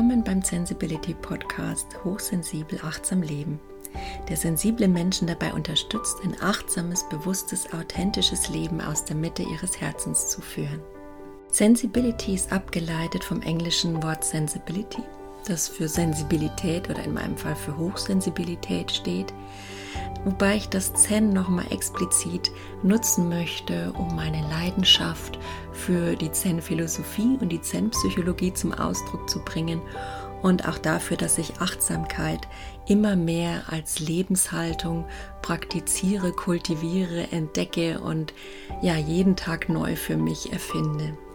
Willkommen beim Sensibility Podcast Hochsensibel achtsam leben, der sensible Menschen dabei unterstützt, ein achtsames, bewusstes, authentisches Leben aus der Mitte ihres Herzens zu führen. Sensibility ist abgeleitet vom englischen Wort Sensibility, das für Sensibilität oder in meinem Fall für Hochsensibilität steht, wobei ich das Zen nochmal explizit nutzen möchte, um meine Leidenschaft für die Zen-Philosophie und die Zen-Psychologie zum Ausdruck zu bringen und auch dafür, dass ich Achtsamkeit immer mehr als Lebenshaltung praktiziere, kultiviere, entdecke und ja jeden Tag neu für mich erfinde.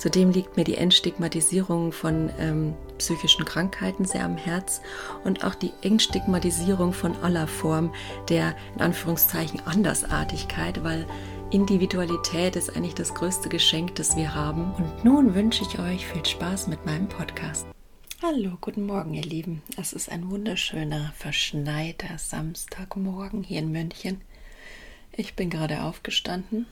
Zudem liegt mir die Entstigmatisierung von ähm, psychischen Krankheiten sehr am Herz und auch die Entstigmatisierung von aller Form der in Anführungszeichen Andersartigkeit, weil Individualität ist eigentlich das größte Geschenk, das wir haben. Und nun wünsche ich euch viel Spaß mit meinem Podcast. Hallo, guten Morgen, ihr Lieben. Es ist ein wunderschöner, verschneiter Samstagmorgen hier in München. Ich bin gerade aufgestanden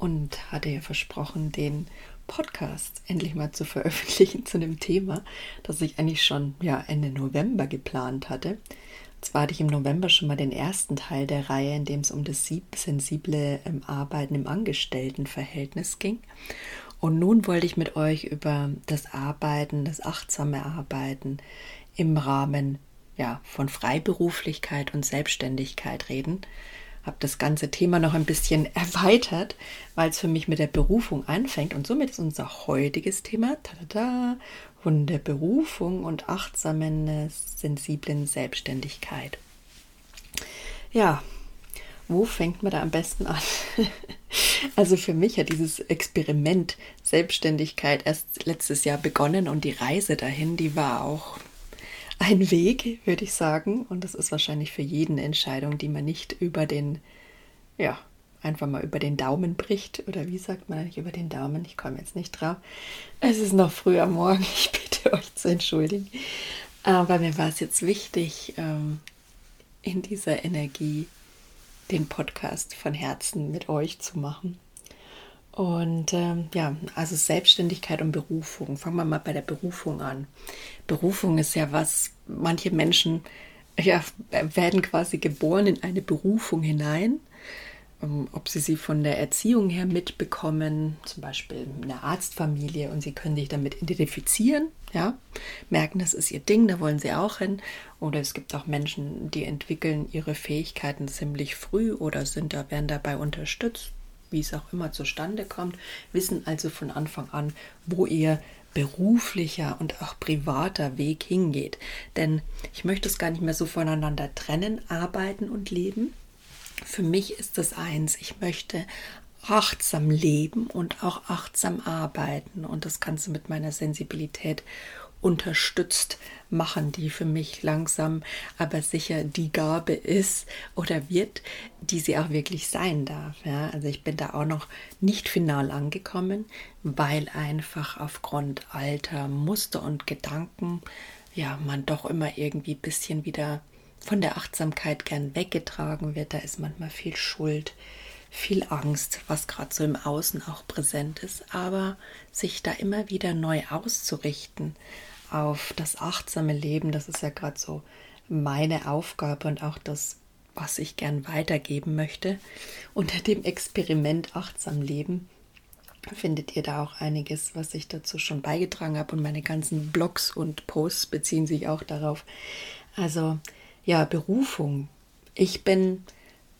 und hatte ja versprochen, den Podcast endlich mal zu veröffentlichen zu dem Thema, das ich eigentlich schon ja, Ende November geplant hatte. Und zwar hatte ich im November schon mal den ersten Teil der Reihe, in dem es um das sensible ähm, Arbeiten im Angestelltenverhältnis ging. Und nun wollte ich mit euch über das Arbeiten, das achtsame Arbeiten im Rahmen ja, von Freiberuflichkeit und Selbstständigkeit reden habe das ganze Thema noch ein bisschen erweitert, weil es für mich mit der Berufung anfängt. Und somit ist unser heutiges Thema tada, von der Berufung und achtsamen, sensiblen Selbstständigkeit. Ja, wo fängt man da am besten an? also für mich hat dieses Experiment Selbstständigkeit erst letztes Jahr begonnen und die Reise dahin, die war auch ein Weg, würde ich sagen. Und das ist wahrscheinlich für jeden Entscheidung, die man nicht über den, ja, einfach mal über den Daumen bricht. Oder wie sagt man eigentlich über den Daumen? Ich komme jetzt nicht drauf. Es ist noch früh am Morgen. Ich bitte euch zu entschuldigen. Aber mir war es jetzt wichtig, ähm, in dieser Energie den Podcast von Herzen mit euch zu machen. Und ähm, ja, also Selbstständigkeit und Berufung. Fangen wir mal bei der Berufung an. Berufung ist ja was, manche Menschen ja, werden quasi geboren in eine Berufung hinein. Ähm, ob sie sie von der Erziehung her mitbekommen, zum Beispiel eine Arztfamilie, und sie können sich damit identifizieren, ja, merken, das ist ihr Ding, da wollen sie auch hin. Oder es gibt auch Menschen, die entwickeln ihre Fähigkeiten ziemlich früh oder sind da, werden dabei unterstützt wie es auch immer zustande kommt, wissen also von Anfang an, wo ihr beruflicher und auch privater Weg hingeht. Denn ich möchte es gar nicht mehr so voneinander trennen, arbeiten und leben. Für mich ist das eins, ich möchte achtsam leben und auch achtsam arbeiten. Und das du mit meiner Sensibilität unterstützt machen, die für mich langsam aber sicher die Gabe ist oder wird, die sie auch wirklich sein darf. Ja, also ich bin da auch noch nicht final angekommen, weil einfach aufgrund alter Muster und Gedanken ja man doch immer irgendwie ein bisschen wieder von der Achtsamkeit gern weggetragen wird. Da ist manchmal viel Schuld, viel Angst, was gerade so im Außen auch präsent ist, aber sich da immer wieder neu auszurichten auf das achtsame Leben, das ist ja gerade so meine Aufgabe und auch das, was ich gern weitergeben möchte. Unter dem Experiment Achtsam Leben findet ihr da auch einiges, was ich dazu schon beigetragen habe und meine ganzen Blogs und Posts beziehen sich auch darauf. Also ja, Berufung. Ich bin,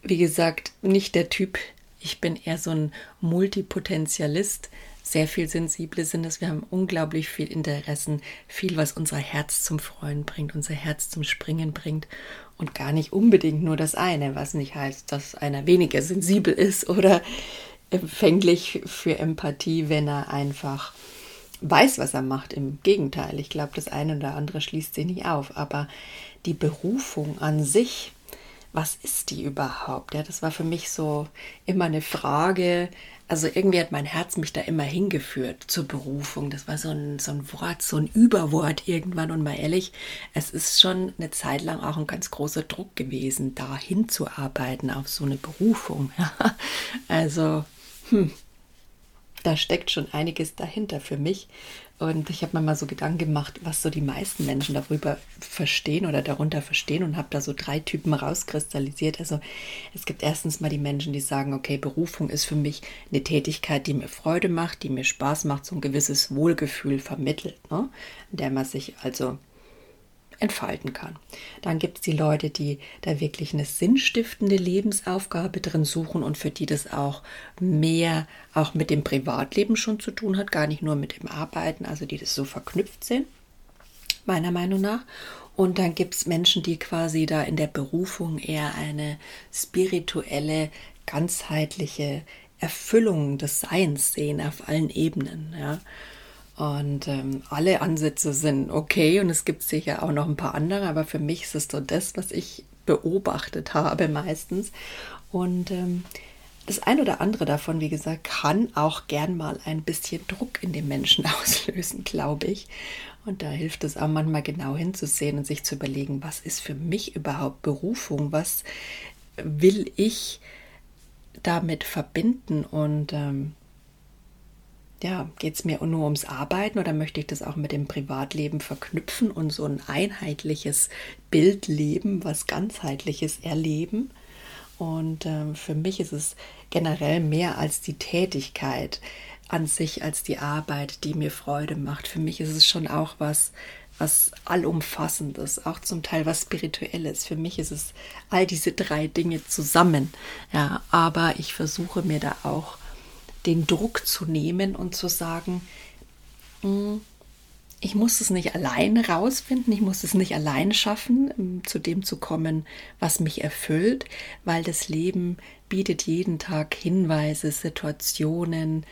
wie gesagt, nicht der Typ, ich bin eher so ein Multipotentialist, sehr viel sensible sind es. Wir haben unglaublich viel Interessen, viel, was unser Herz zum Freuen bringt, unser Herz zum Springen bringt und gar nicht unbedingt nur das eine, was nicht heißt, dass einer weniger sensibel ist oder empfänglich für Empathie, wenn er einfach weiß, was er macht. Im Gegenteil, ich glaube, das eine oder andere schließt sich nicht auf, aber die Berufung an sich, was ist die überhaupt? Ja, das war für mich so immer eine Frage. Also irgendwie hat mein Herz mich da immer hingeführt zur Berufung. Das war so ein, so ein Wort, so ein Überwort irgendwann. Und mal ehrlich, es ist schon eine Zeit lang auch ein ganz großer Druck gewesen, da hinzuarbeiten auf so eine Berufung. also, hm, da steckt schon einiges dahinter für mich. Und ich habe mir mal so Gedanken gemacht, was so die meisten Menschen darüber verstehen oder darunter verstehen und habe da so drei Typen rauskristallisiert. Also es gibt erstens mal die Menschen, die sagen, okay, Berufung ist für mich eine Tätigkeit, die mir Freude macht, die mir Spaß macht, so ein gewisses Wohlgefühl vermittelt, ne? in der man sich also entfalten kann. Dann gibt es die Leute, die da wirklich eine sinnstiftende Lebensaufgabe drin suchen und für die das auch mehr auch mit dem Privatleben schon zu tun hat, gar nicht nur mit dem Arbeiten, also die das so verknüpft sind, meiner Meinung nach. Und dann gibt es Menschen, die quasi da in der Berufung eher eine spirituelle, ganzheitliche Erfüllung des Seins sehen auf allen Ebenen. Ja. Und ähm, alle Ansätze sind okay und es gibt sicher auch noch ein paar andere, aber für mich ist es so das, was ich beobachtet habe meistens. Und ähm, das ein oder andere davon, wie gesagt, kann auch gern mal ein bisschen Druck in den Menschen auslösen, glaube ich. Und da hilft es auch manchmal genau hinzusehen und sich zu überlegen, was ist für mich überhaupt Berufung, was will ich damit verbinden und ähm, ja, geht es mir nur ums Arbeiten oder möchte ich das auch mit dem Privatleben verknüpfen und so ein einheitliches Bild leben, was ganzheitliches erleben? Und äh, für mich ist es generell mehr als die Tätigkeit an sich, als die Arbeit, die mir Freude macht. Für mich ist es schon auch was, was allumfassendes, auch zum Teil was spirituelles. Für mich ist es all diese drei Dinge zusammen. Ja, aber ich versuche mir da auch den Druck zu nehmen und zu sagen, hm, ich muss es nicht allein rausfinden, ich muss es nicht allein schaffen, um zu dem zu kommen, was mich erfüllt, weil das Leben bietet jeden Tag Hinweise, Situationen,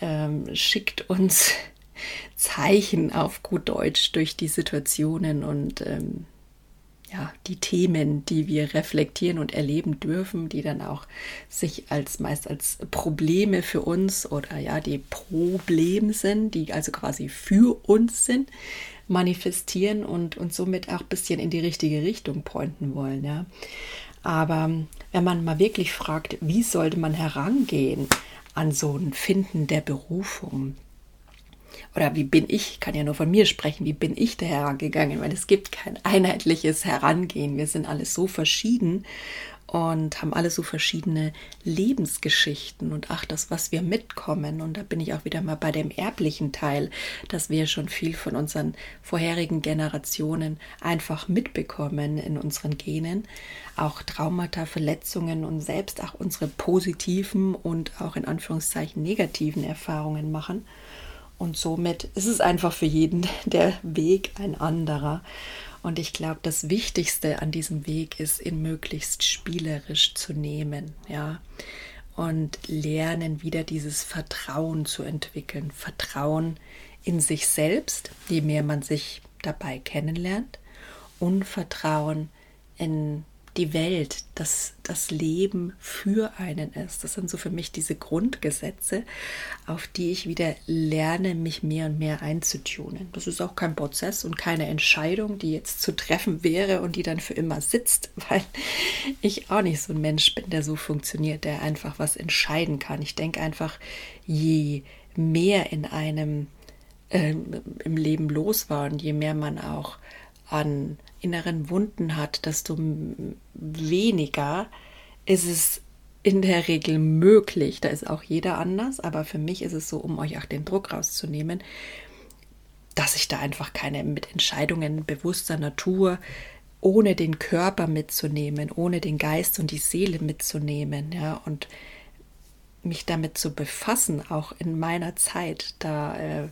ähm, schickt uns Zeichen auf gut Deutsch durch die Situationen und ähm, ja, die Themen, die wir reflektieren und erleben dürfen, die dann auch sich als meist als Probleme für uns oder ja, die Problem sind, die also quasi für uns sind, manifestieren und uns somit auch ein bisschen in die richtige Richtung pointen wollen, ja. Aber wenn man mal wirklich fragt, wie sollte man herangehen an so ein Finden der Berufung, oder wie bin ich, kann ja nur von mir sprechen, wie bin ich da herangegangen, weil es gibt kein einheitliches Herangehen. Wir sind alle so verschieden und haben alle so verschiedene Lebensgeschichten und ach, das, was wir mitkommen. Und da bin ich auch wieder mal bei dem erblichen Teil, dass wir schon viel von unseren vorherigen Generationen einfach mitbekommen in unseren Genen. Auch Traumata, Verletzungen und selbst auch unsere positiven und auch in Anführungszeichen negativen Erfahrungen machen. Und somit ist es einfach für jeden der Weg ein anderer. Und ich glaube, das Wichtigste an diesem Weg ist, ihn möglichst spielerisch zu nehmen, ja. Und lernen, wieder dieses Vertrauen zu entwickeln. Vertrauen in sich selbst, je mehr man sich dabei kennenlernt. Und Vertrauen in die Welt, dass das Leben für einen ist. Das sind so für mich diese Grundgesetze, auf die ich wieder lerne, mich mehr und mehr einzutunen. Das ist auch kein Prozess und keine Entscheidung, die jetzt zu treffen wäre und die dann für immer sitzt, weil ich auch nicht so ein Mensch bin, der so funktioniert, der einfach was entscheiden kann. Ich denke einfach, je mehr in einem äh, im Leben los war und je mehr man auch an inneren Wunden hat, desto weniger ist es in der Regel möglich. Da ist auch jeder anders, aber für mich ist es so, um euch auch den Druck rauszunehmen, dass ich da einfach keine mit Entscheidungen bewusster Natur, ohne den Körper mitzunehmen, ohne den Geist und die Seele mitzunehmen, ja, und mich damit zu befassen, auch in meiner Zeit, da äh,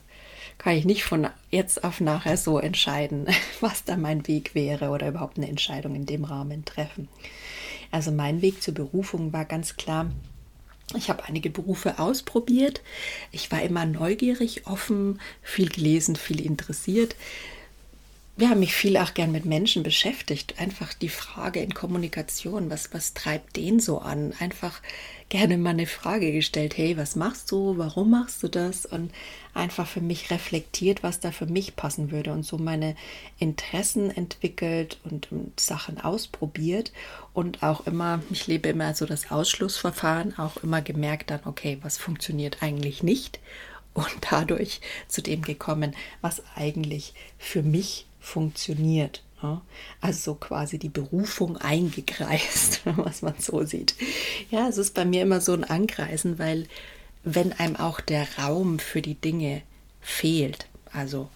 kann ich nicht von jetzt auf nachher so entscheiden, was da mein Weg wäre oder überhaupt eine Entscheidung in dem Rahmen treffen. Also mein Weg zur Berufung war ganz klar, ich habe einige Berufe ausprobiert. Ich war immer neugierig, offen, viel gelesen, viel interessiert. Haben mich viel auch gern mit Menschen beschäftigt. Einfach die Frage in Kommunikation, was, was treibt den so an? Einfach gerne mal eine Frage gestellt, hey, was machst du, warum machst du das? Und einfach für mich reflektiert, was da für mich passen würde und so meine Interessen entwickelt und, und Sachen ausprobiert und auch immer, ich lebe immer so das Ausschlussverfahren, auch immer gemerkt dann, okay, was funktioniert eigentlich nicht und dadurch zu dem gekommen, was eigentlich für mich funktioniert. Also quasi die Berufung eingekreist, was man so sieht. Ja, es ist bei mir immer so ein Ankreisen, weil wenn einem auch der Raum für die Dinge fehlt, also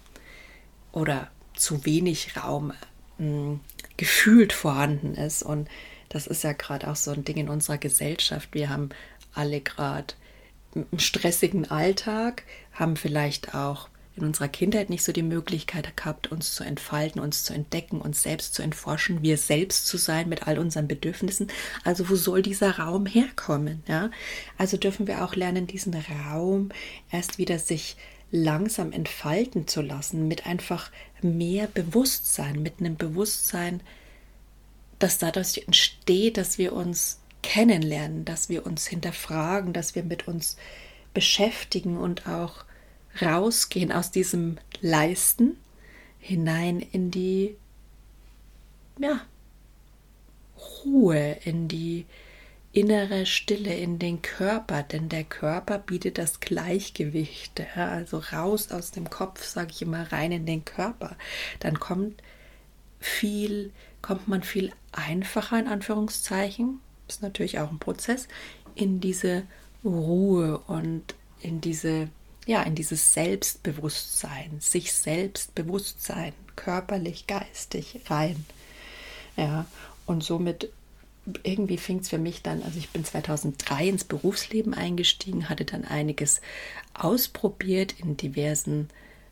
oder zu wenig Raum mh, hm, gefühlt vorhanden ist. Und das ist ja gerade auch so ein Ding in unserer Gesellschaft. Wir haben alle gerade einen stressigen Alltag, haben vielleicht auch in unserer Kindheit nicht so die Möglichkeit gehabt, uns zu entfalten, uns zu entdecken, uns selbst zu entforschen, wir selbst zu sein mit all unseren Bedürfnissen. Also wo soll dieser Raum herkommen? Ja? Also dürfen wir auch lernen, diesen Raum erst wieder sich langsam entfalten zu lassen, mit einfach mehr Bewusstsein, mit einem Bewusstsein, das dadurch entsteht, dass wir uns kennenlernen, dass wir uns hinterfragen, dass wir mit uns beschäftigen und auch rausgehen aus diesem Leisten hinein in die ja, Ruhe, in die innere Stille, in den Körper, denn der Körper bietet das Gleichgewicht. Ja, also raus aus dem Kopf, sage ich immer, rein in den Körper. Dann kommt viel, kommt man viel einfacher in Anführungszeichen, ist natürlich auch ein Prozess, in diese Ruhe und in diese ja, in dieses Selbstbewusstsein, sich Selbstbewusstsein, körperlich, geistig rein. Ja, und somit irgendwie fing es für mich dann, also ich bin 2003 ins Berufsleben eingestiegen, hatte dann einiges ausprobiert in diversen,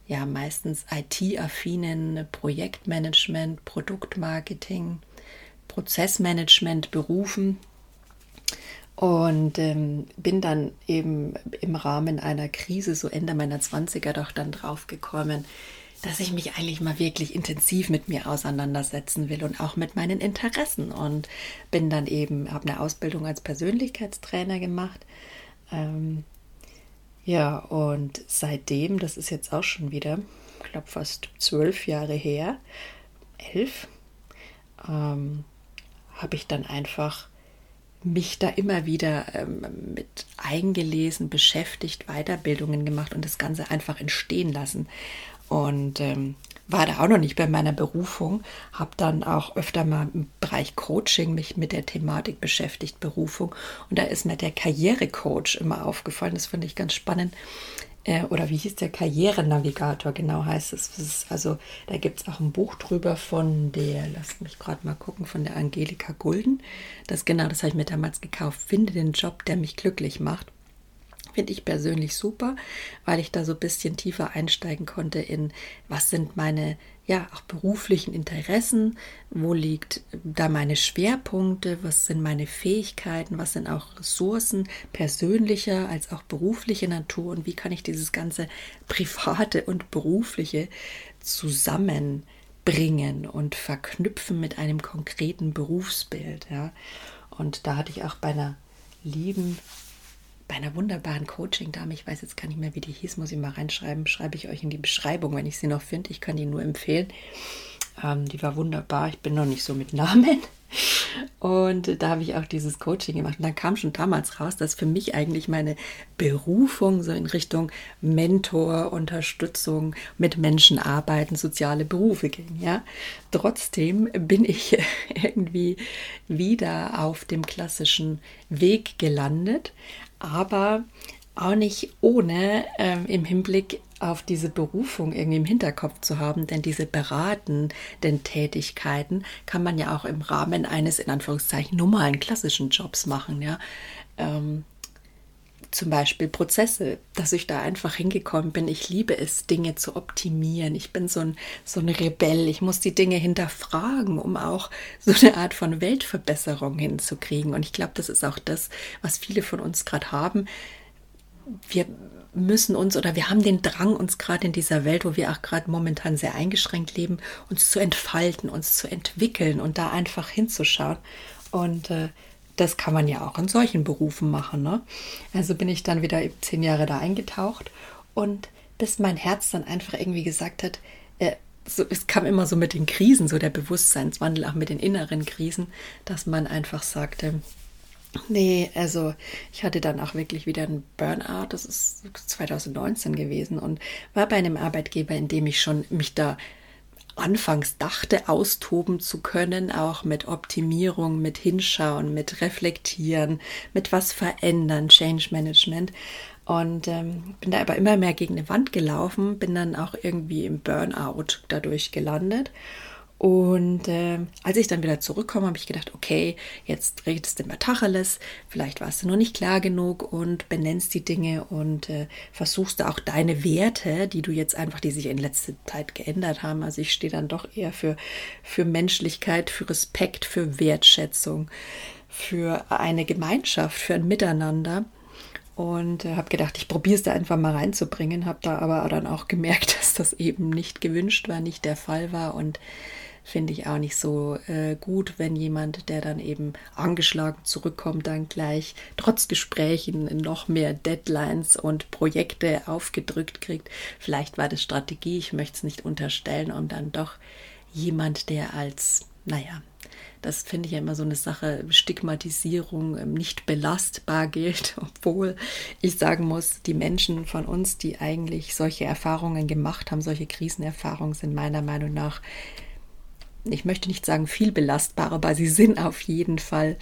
ja, meistens IT-affinen Projektmanagement, Produktmarketing, Prozessmanagement Berufen und ähm, bin dann eben im Rahmen einer Krise, so Ende meiner 20er, doch dann drauf gekommen, dass ich mich eigentlich mal wirklich intensiv mit mir auseinandersetzen will und auch mit meinen Interessen. Und bin dann eben, habe eine Ausbildung als Persönlichkeitstrainer gemacht. Ähm, ja, und seitdem, das ist jetzt auch schon wieder, ich glaube fast zwölf Jahre her, elf, ähm, habe ich dann einfach mich da immer wieder ähm, mit eingelesen, beschäftigt, Weiterbildungen gemacht und das Ganze einfach entstehen lassen. Und ähm, war da auch noch nicht bei meiner Berufung, habe dann auch öfter mal im Bereich Coaching mich mit der Thematik beschäftigt, Berufung. Und da ist mir der Karrierecoach immer aufgefallen. Das fand ich ganz spannend, äh, oder wie hieß der Karrierenavigator, genau heißt es. Ist, also da gibt es auch ein Buch drüber von der, lasst mich gerade mal gucken, von der Angelika Gulden. Das genau, das habe ich mir damals gekauft. Finde den Job, der mich glücklich macht. Finde ich persönlich super, weil ich da so ein bisschen tiefer einsteigen konnte in, was sind meine ja auch beruflichen Interessen, wo liegt da meine Schwerpunkte, was sind meine Fähigkeiten, was sind auch Ressourcen persönlicher als auch berufliche Natur? Und wie kann ich dieses ganze private und berufliche zusammenbringen und verknüpfen mit einem konkreten Berufsbild, ja? Und da hatte ich auch bei einer lieben bei einer wunderbaren Coaching-Dame, ich weiß jetzt gar nicht mehr, wie die hieß, muss ich mal reinschreiben, schreibe ich euch in die Beschreibung, wenn ich sie noch finde. Ich kann die nur empfehlen. Ähm, die war wunderbar. Ich bin noch nicht so mit Namen. Und da habe ich auch dieses Coaching gemacht. Und dann kam schon damals raus, dass für mich eigentlich meine Berufung so in Richtung Mentor, Unterstützung, mit Menschen arbeiten, soziale Berufe ging. Ja? Trotzdem bin ich irgendwie wieder auf dem klassischen Weg gelandet, aber auch nicht ohne ähm, im Hinblick auf diese Berufung irgendwie im Hinterkopf zu haben, denn diese beratenden Tätigkeiten kann man ja auch im Rahmen eines in Anführungszeichen normalen klassischen Jobs machen, ja. Ähm, zum Beispiel Prozesse, dass ich da einfach hingekommen bin. Ich liebe es, Dinge zu optimieren. Ich bin so ein, so ein Rebell. Ich muss die Dinge hinterfragen, um auch so eine Art von Weltverbesserung hinzukriegen. Und ich glaube, das ist auch das, was viele von uns gerade haben. Wir müssen uns oder wir haben den Drang, uns gerade in dieser Welt, wo wir auch gerade momentan sehr eingeschränkt leben, uns zu entfalten, uns zu entwickeln und da einfach hinzuschauen. Und äh, das kann man ja auch in solchen Berufen machen. Ne? Also bin ich dann wieder zehn Jahre da eingetaucht und bis mein Herz dann einfach irgendwie gesagt hat, äh, so, es kam immer so mit den Krisen, so der Bewusstseinswandel, auch mit den inneren Krisen, dass man einfach sagte, Nee, also ich hatte dann auch wirklich wieder einen Burnout, das ist 2019 gewesen und war bei einem Arbeitgeber, in dem ich schon mich da anfangs dachte, austoben zu können, auch mit Optimierung, mit Hinschauen, mit Reflektieren, mit was verändern, Change Management. Und ähm, bin da aber immer mehr gegen eine Wand gelaufen, bin dann auch irgendwie im Burnout dadurch gelandet. Und äh, als ich dann wieder zurückkomme, habe ich gedacht, okay, jetzt redest du immer Tacheles, vielleicht warst du noch nicht klar genug und benennst die Dinge und äh, versuchst da auch deine Werte, die du jetzt einfach, die sich in letzter Zeit geändert haben. Also ich stehe dann doch eher für, für Menschlichkeit, für Respekt, für Wertschätzung, für eine Gemeinschaft, für ein Miteinander. Und äh, habe gedacht, ich probiere es da einfach mal reinzubringen, habe da aber dann auch gemerkt, dass das eben nicht gewünscht war, nicht der Fall war. Und finde ich auch nicht so äh, gut, wenn jemand, der dann eben angeschlagen zurückkommt, dann gleich trotz Gesprächen noch mehr Deadlines und Projekte aufgedrückt kriegt. Vielleicht war das Strategie, ich möchte es nicht unterstellen, und dann doch jemand, der als, naja, das finde ich ja immer so eine Sache, Stigmatisierung ähm, nicht belastbar gilt, obwohl ich sagen muss, die Menschen von uns, die eigentlich solche Erfahrungen gemacht haben, solche Krisenerfahrungen, sind meiner Meinung nach ich möchte nicht sagen viel belastbarer, aber sie sind auf jeden Fall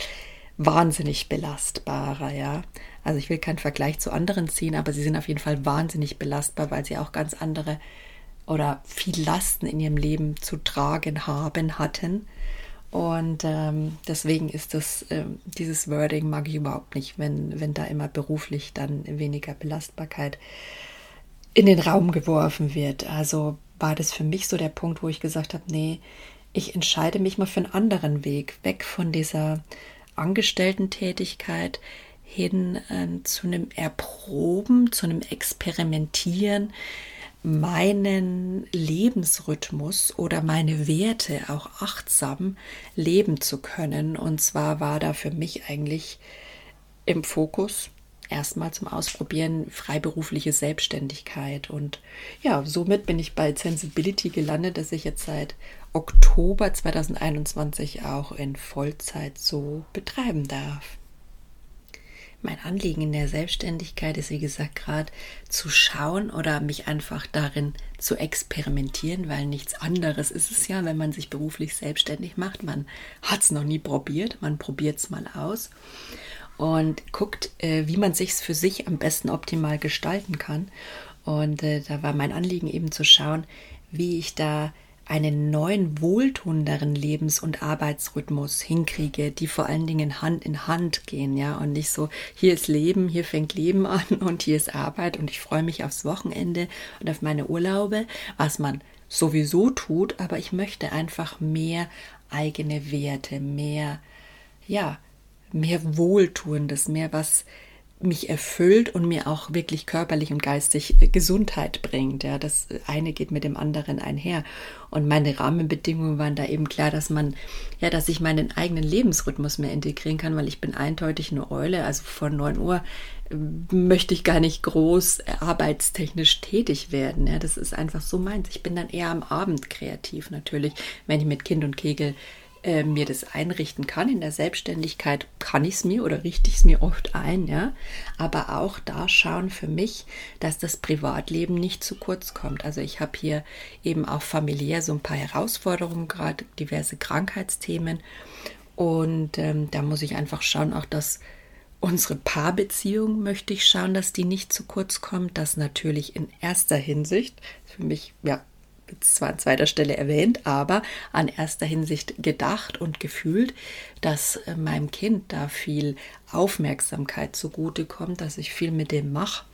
wahnsinnig belastbarer, ja. Also ich will keinen Vergleich zu anderen ziehen, aber sie sind auf jeden Fall wahnsinnig belastbar, weil sie auch ganz andere oder viel Lasten in ihrem Leben zu tragen haben, hatten. Und ähm, deswegen ist das, ähm, dieses Wording mag ich überhaupt nicht, wenn, wenn da immer beruflich dann weniger Belastbarkeit in den Raum geworfen wird. Also war das für mich so der Punkt, wo ich gesagt habe, nee, ich entscheide mich mal für einen anderen Weg, weg von dieser Angestellten-Tätigkeit hin äh, zu einem Erproben, zu einem Experimentieren, meinen Lebensrhythmus oder meine Werte auch achtsam leben zu können. Und zwar war da für mich eigentlich im Fokus erstmal zum Ausprobieren freiberufliche Selbstständigkeit. Und ja, somit bin ich bei Sensibility gelandet, dass ich jetzt seit Oktober 2021 auch in Vollzeit so betreiben darf. Mein Anliegen in der Selbstständigkeit ist, wie gesagt, gerade zu schauen oder mich einfach darin zu experimentieren, weil nichts anderes ist es ja, wenn man sich beruflich selbstständig macht. Man hat es noch nie probiert, man probiert es mal aus und guckt, äh, wie man sich für sich am besten optimal gestalten kann. Und äh, da war mein Anliegen eben zu schauen, wie ich da einen neuen, wohltuenderen Lebens- und Arbeitsrhythmus hinkriege, die vor allen Dingen Hand in Hand gehen, ja, und nicht so, hier ist Leben, hier fängt Leben an und hier ist Arbeit und ich freue mich aufs Wochenende und auf meine Urlaube, was man sowieso tut, aber ich möchte einfach mehr eigene Werte, mehr, ja, mehr Wohltuendes, mehr was mich erfüllt und mir auch wirklich körperlich und geistig Gesundheit bringt. Ja, das eine geht mit dem anderen einher. Und meine Rahmenbedingungen waren da eben klar, dass man, ja, dass ich meinen eigenen Lebensrhythmus mehr integrieren kann, weil ich bin eindeutig eine Eule. Also vor 9 Uhr äh, möchte ich gar nicht groß arbeitstechnisch tätig werden. Ja, das ist einfach so meins. Ich bin dann eher am Abend kreativ natürlich, wenn ich mit Kind und Kegel äh, mir das einrichten kann. In der Selbstständigkeit kann ich es mir oder richte ich es mir oft ein, ja. Aber auch da schauen für mich, dass das Privatleben nicht zu kurz kommt. Also ich habe hier eben auch familiär so ein paar Herausforderungen, gerade diverse Krankheitsthemen. Und ähm, da muss ich einfach schauen, auch dass unsere Paarbeziehung möchte ich schauen, dass die nicht zu kurz kommt. Das natürlich in erster Hinsicht für mich ja zwar an zweiter Stelle erwähnt, aber an erster Hinsicht gedacht und gefühlt, dass äh, meinem Kind da viel Aufmerksamkeit zugute kommt, dass ich viel mit dem mache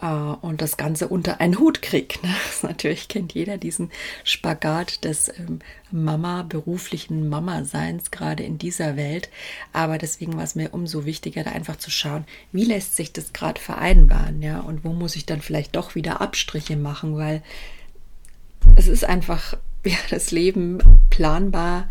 äh, und das Ganze unter einen Hut kriege. Ne? Natürlich kennt jeder diesen Spagat des ähm, Mama, beruflichen Mama-Seins, gerade in dieser Welt. Aber deswegen war es mir umso wichtiger, da einfach zu schauen, wie lässt sich das gerade vereinbaren, ja, und wo muss ich dann vielleicht doch wieder Abstriche machen, weil es ist einfach, ja, das Leben planbar,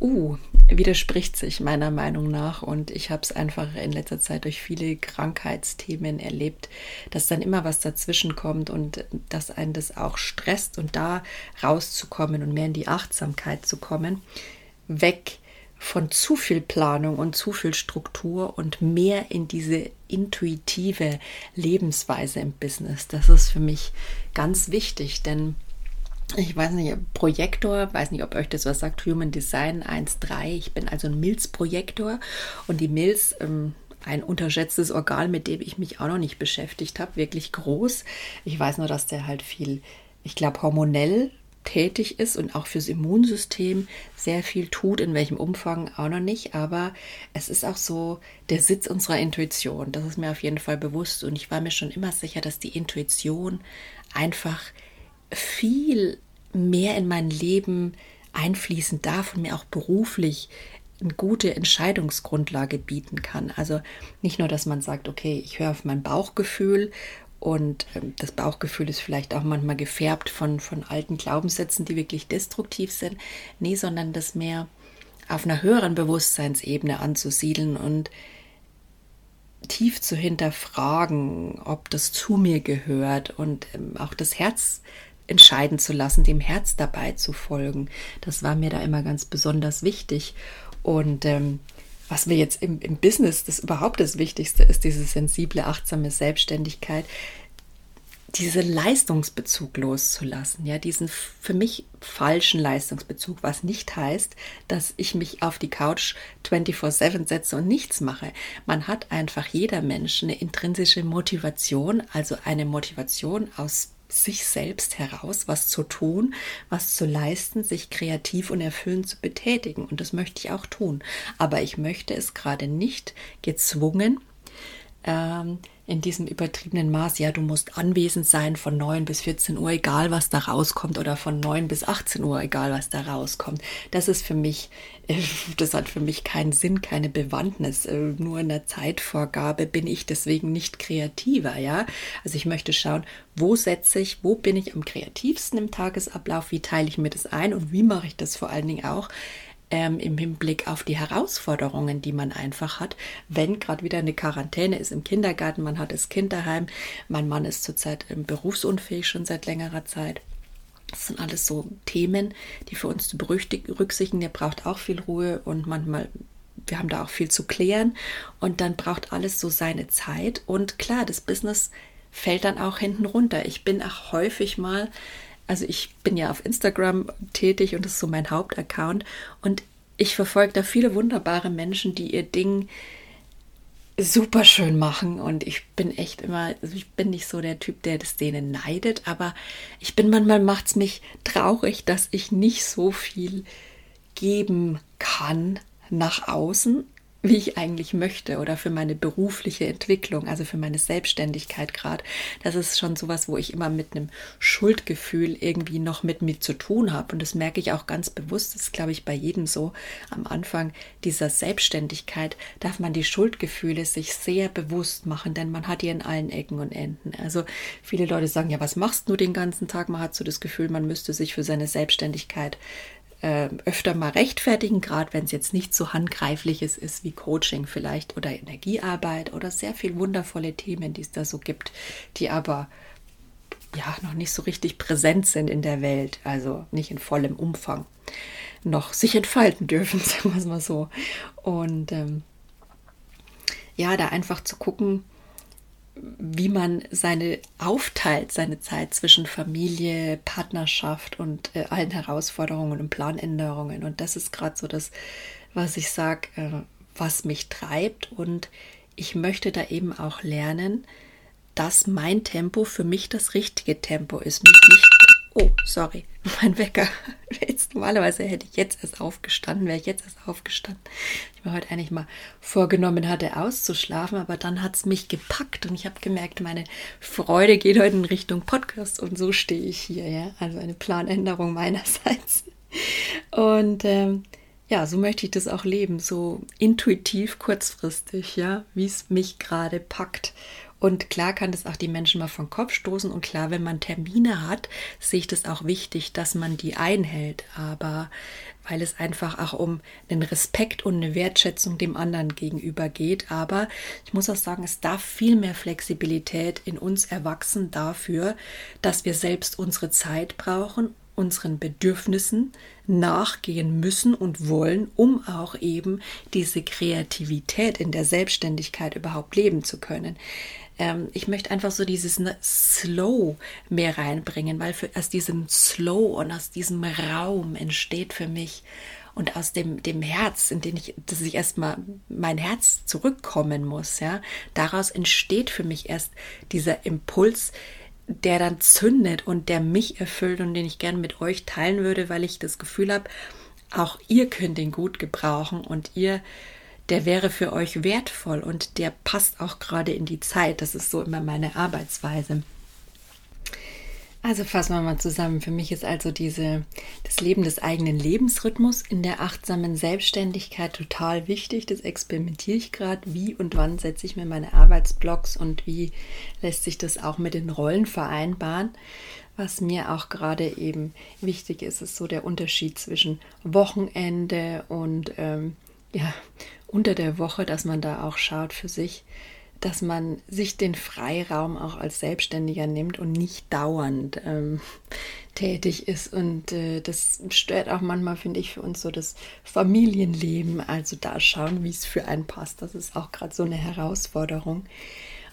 uh, widerspricht sich meiner Meinung nach. Und ich habe es einfach in letzter Zeit durch viele Krankheitsthemen erlebt, dass dann immer was dazwischen kommt und dass einen das auch stresst und da rauszukommen und mehr in die Achtsamkeit zu kommen, weg von zu viel Planung und zu viel Struktur und mehr in diese intuitive Lebensweise im Business. Das ist für mich ganz wichtig, denn ich weiß nicht, Projektor, weiß nicht, ob euch das was sagt, Human Design 1.3. Ich bin also ein Milz-Projektor und die Milz, ähm, ein unterschätztes Organ, mit dem ich mich auch noch nicht beschäftigt habe, wirklich groß. Ich weiß nur, dass der halt viel, ich glaube, hormonell tätig ist und auch fürs Immunsystem sehr viel tut, in welchem Umfang auch noch nicht, aber es ist auch so der Sitz unserer Intuition. Das ist mir auf jeden Fall bewusst und ich war mir schon immer sicher, dass die Intuition einfach viel mehr in mein Leben einfließen darf und mir auch beruflich eine gute Entscheidungsgrundlage bieten kann. Also nicht nur, dass man sagt, okay, ich höre auf mein Bauchgefühl und ähm, das Bauchgefühl ist vielleicht auch manchmal gefärbt von, von alten Glaubenssätzen, die wirklich destruktiv sind. Nee, sondern das mehr auf einer höheren Bewusstseinsebene anzusiedeln und tief zu hinterfragen, ob das zu mir gehört und ähm, auch das Herz entscheiden zu lassen, dem Herz dabei zu folgen. Das war mir da immer ganz besonders wichtig. Und ähm, was mir jetzt im, im Business das überhaupt das Wichtigste ist, diese sensible, achtsame Selbstständigkeit, diesen Leistungsbezug loszulassen, ja, diesen für mich falschen Leistungsbezug, was nicht heißt, dass ich mich auf die Couch 24/7 setze und nichts mache. Man hat einfach jeder Mensch eine intrinsische Motivation, also eine Motivation aus sich selbst heraus, was zu tun, was zu leisten, sich kreativ und erfüllend zu betätigen. Und das möchte ich auch tun. Aber ich möchte es gerade nicht gezwungen ähm, in diesem übertriebenen Maß, ja, du musst anwesend sein von 9 bis 14 Uhr, egal was da rauskommt, oder von 9 bis 18 Uhr, egal was da rauskommt. Das ist für mich, äh, das hat für mich keinen Sinn, keine Bewandtnis. Äh, nur in der Zeitvorgabe bin ich deswegen nicht kreativer, ja. Also ich möchte schauen, wo setze ich, wo bin ich am kreativsten im Tagesablauf, wie teile ich mir das ein und wie mache ich das vor allen Dingen auch ähm, im Hinblick auf die Herausforderungen, die man einfach hat, wenn gerade wieder eine Quarantäne ist im Kindergarten, man hat das Kind daheim, mein Mann ist zurzeit berufsunfähig schon seit längerer Zeit. Das sind alles so Themen, die für uns zu berücksichtigen. Der braucht auch viel Ruhe und manchmal wir haben da auch viel zu klären und dann braucht alles so seine Zeit und klar, das Business fällt dann auch hinten runter. Ich bin auch häufig mal also ich bin ja auf Instagram tätig und das ist so mein Hauptaccount. Und ich verfolge da viele wunderbare Menschen, die ihr Ding super schön machen. Und ich bin echt immer, also ich bin nicht so der Typ, der das denen neidet, aber ich bin manchmal macht es mich traurig, dass ich nicht so viel geben kann nach außen, wie ich eigentlich möchte oder für meine berufliche Entwicklung, also für meine Selbstständigkeit gerade. Das ist schon sowas, wo ich immer mit einem Schuldgefühl irgendwie noch mit mir zu tun habe. Und das merke ich auch ganz bewusst. Das ist, glaube ich, bei jedem so. Am Anfang dieser Selbstständigkeit darf man die Schuldgefühle sich sehr bewusst machen, denn man hat die in allen Ecken und Enden. Also viele Leute sagen, ja, was machst du den ganzen Tag? Man hat so das Gefühl, man müsste sich für seine Selbstständigkeit äh, öfter mal rechtfertigen, gerade wenn es jetzt nicht so handgreifliches ist wie Coaching vielleicht oder Energiearbeit oder sehr viel wundervolle Themen, die es da so gibt, die aber ja noch nicht so richtig präsent sind in der Welt, also nicht in vollem Umfang. noch sich entfalten dürfen, sagen wir es mal so. Und ähm, ja, da einfach zu gucken, wie man seine aufteilt, seine Zeit zwischen Familie, Partnerschaft und äh, allen Herausforderungen und Planänderungen. Und das ist gerade so das, was ich sage, äh, was mich treibt. Und ich möchte da eben auch lernen, dass mein Tempo für mich das richtige Tempo ist. Mich nicht Oh, sorry, mein Wecker. Jetzt, normalerweise hätte ich jetzt erst aufgestanden, wäre ich jetzt erst aufgestanden. Ich mir heute eigentlich mal vorgenommen hatte, auszuschlafen, aber dann hat es mich gepackt und ich habe gemerkt, meine Freude geht heute in Richtung Podcast und so stehe ich hier, ja. Also eine Planänderung meinerseits. Und ähm, ja, so möchte ich das auch leben, so intuitiv, kurzfristig, ja, wie es mich gerade packt. Und klar kann das auch die Menschen mal vom Kopf stoßen. Und klar, wenn man Termine hat, sehe ich das auch wichtig, dass man die einhält. Aber weil es einfach auch um einen Respekt und eine Wertschätzung dem anderen gegenüber geht. Aber ich muss auch sagen, es darf viel mehr Flexibilität in uns erwachsen dafür, dass wir selbst unsere Zeit brauchen unseren Bedürfnissen nachgehen müssen und wollen, um auch eben diese Kreativität in der Selbstständigkeit überhaupt leben zu können. Ähm, ich möchte einfach so dieses Slow mehr reinbringen, weil für, aus diesem Slow und aus diesem Raum entsteht für mich und aus dem, dem Herz, in den ich, dass ich erstmal mein Herz zurückkommen muss, ja, daraus entsteht für mich erst dieser Impuls, der dann zündet und der mich erfüllt und den ich gerne mit euch teilen würde, weil ich das Gefühl habe, auch ihr könnt ihn gut gebrauchen und ihr, der wäre für euch wertvoll und der passt auch gerade in die Zeit. Das ist so immer meine Arbeitsweise. Also fassen wir mal zusammen. Für mich ist also diese, das Leben des eigenen Lebensrhythmus in der achtsamen Selbstständigkeit total wichtig. Das experimentiere ich gerade. Wie und wann setze ich mir meine Arbeitsblocks und wie lässt sich das auch mit den Rollen vereinbaren? Was mir auch gerade eben wichtig ist, ist so der Unterschied zwischen Wochenende und ähm, ja, unter der Woche, dass man da auch schaut für sich, dass man sich den Freiraum auch als Selbstständiger nimmt und nicht dauernd ähm, tätig ist. Und äh, das stört auch manchmal, finde ich, für uns so das Familienleben. Also da schauen, wie es für einen passt. Das ist auch gerade so eine Herausforderung.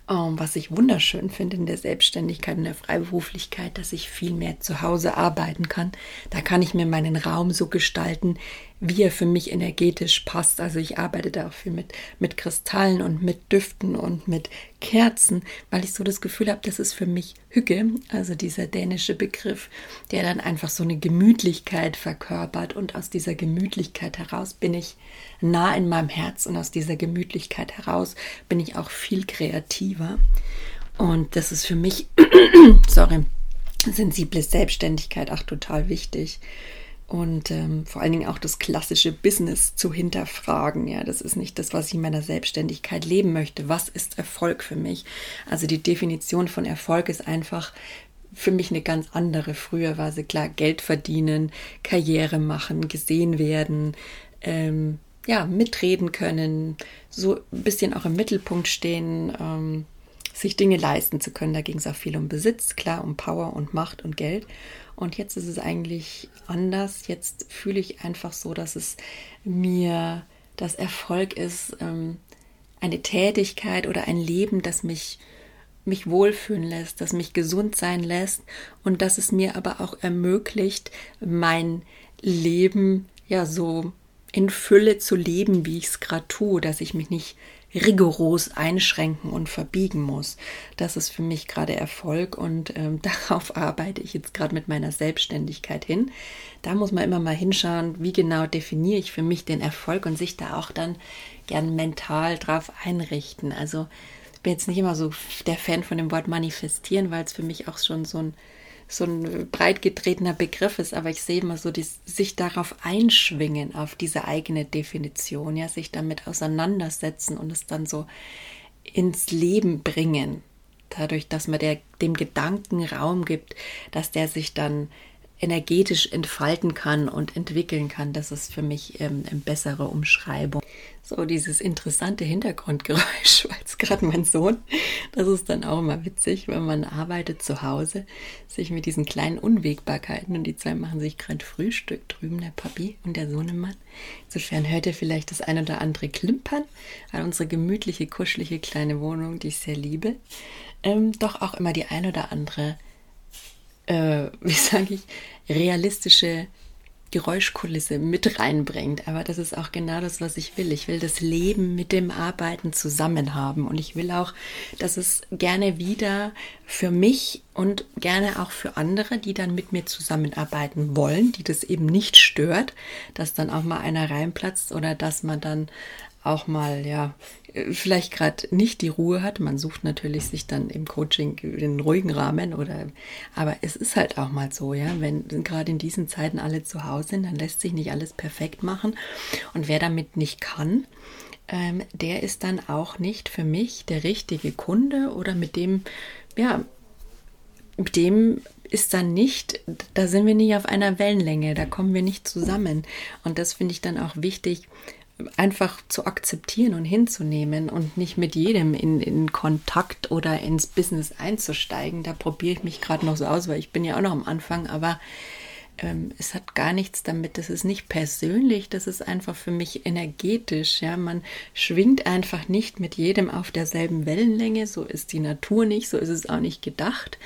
Ähm, was ich wunderschön finde in der Selbstständigkeit und der Freiberuflichkeit, dass ich viel mehr zu Hause arbeiten kann. Da kann ich mir meinen Raum so gestalten, wie er für mich energetisch passt. Also ich arbeite da auch viel mit, mit Kristallen und mit Düften und mit Kerzen, weil ich so das Gefühl habe, das ist für mich Hücke, also dieser dänische Begriff, der dann einfach so eine Gemütlichkeit verkörpert. Und aus dieser Gemütlichkeit heraus bin ich nah in meinem Herz und aus dieser Gemütlichkeit heraus bin ich auch viel kreativer. Und das ist für mich, sorry, sensible Selbstständigkeit auch total wichtig und ähm, vor allen Dingen auch das klassische Business zu hinterfragen. Ja, das ist nicht das, was ich in meiner Selbstständigkeit leben möchte. Was ist Erfolg für mich? Also die Definition von Erfolg ist einfach für mich eine ganz andere. Früher war sie klar, Geld verdienen, Karriere machen, gesehen werden, ähm, ja, mitreden können, so ein bisschen auch im Mittelpunkt stehen, ähm, sich Dinge leisten zu können. Da ging es auch viel um Besitz, klar, um Power und Macht und Geld. Und jetzt ist es eigentlich anders. Jetzt fühle ich einfach so, dass es mir das Erfolg ist, ähm, eine Tätigkeit oder ein Leben, das mich, mich wohlfühlen lässt, das mich gesund sein lässt und dass es mir aber auch ermöglicht, mein Leben ja so in Fülle zu leben, wie ich es gerade tue, dass ich mich nicht rigoros einschränken und verbiegen muss. Das ist für mich gerade Erfolg und ähm, darauf arbeite ich jetzt gerade mit meiner Selbstständigkeit hin. Da muss man immer mal hinschauen, wie genau definiere ich für mich den Erfolg und sich da auch dann gern mental drauf einrichten. Also ich bin jetzt nicht immer so der Fan von dem Wort manifestieren, weil es für mich auch schon so ein so ein breit getretener Begriff ist, aber ich sehe immer so, die, sich darauf einschwingen, auf diese eigene Definition, ja, sich damit auseinandersetzen und es dann so ins Leben bringen. Dadurch, dass man der, dem Gedanken Raum gibt, dass der sich dann energetisch entfalten kann und entwickeln kann. Das ist für mich ähm, eine bessere Umschreibung. So dieses interessante Hintergrundgeräusch, weil es gerade mein Sohn, das ist dann auch immer witzig, wenn man arbeitet zu Hause, sich mit diesen kleinen Unwägbarkeiten und die zwei machen sich gerade Frühstück drüben, der Papi und der Sohnemann. Insofern hört ihr vielleicht das ein oder andere klimpern, weil unsere gemütliche, kuschelige kleine Wohnung, die ich sehr liebe, ähm, doch auch immer die ein oder andere, äh, wie sage ich, realistische Geräuschkulisse mit reinbringt. Aber das ist auch genau das, was ich will. Ich will das Leben mit dem Arbeiten zusammen haben. Und ich will auch, dass es gerne wieder für mich und gerne auch für andere, die dann mit mir zusammenarbeiten wollen, die das eben nicht stört, dass dann auch mal einer reinplatzt oder dass man dann auch mal, ja, vielleicht gerade nicht die Ruhe hat. Man sucht natürlich sich dann im Coaching den ruhigen Rahmen oder, aber es ist halt auch mal so, ja, wenn gerade in diesen Zeiten alle zu Hause sind, dann lässt sich nicht alles perfekt machen. Und wer damit nicht kann, ähm, der ist dann auch nicht für mich der richtige Kunde oder mit dem, ja, mit dem ist dann nicht, da sind wir nicht auf einer Wellenlänge, da kommen wir nicht zusammen. Und das finde ich dann auch wichtig, einfach zu akzeptieren und hinzunehmen und nicht mit jedem in, in Kontakt oder ins Business einzusteigen. Da probiere ich mich gerade noch so aus, weil ich bin ja auch noch am Anfang, aber ähm, es hat gar nichts damit, das ist nicht persönlich, das ist einfach für mich energetisch. Ja, man schwingt einfach nicht mit jedem auf derselben Wellenlänge, so ist die Natur nicht, so ist es auch nicht gedacht.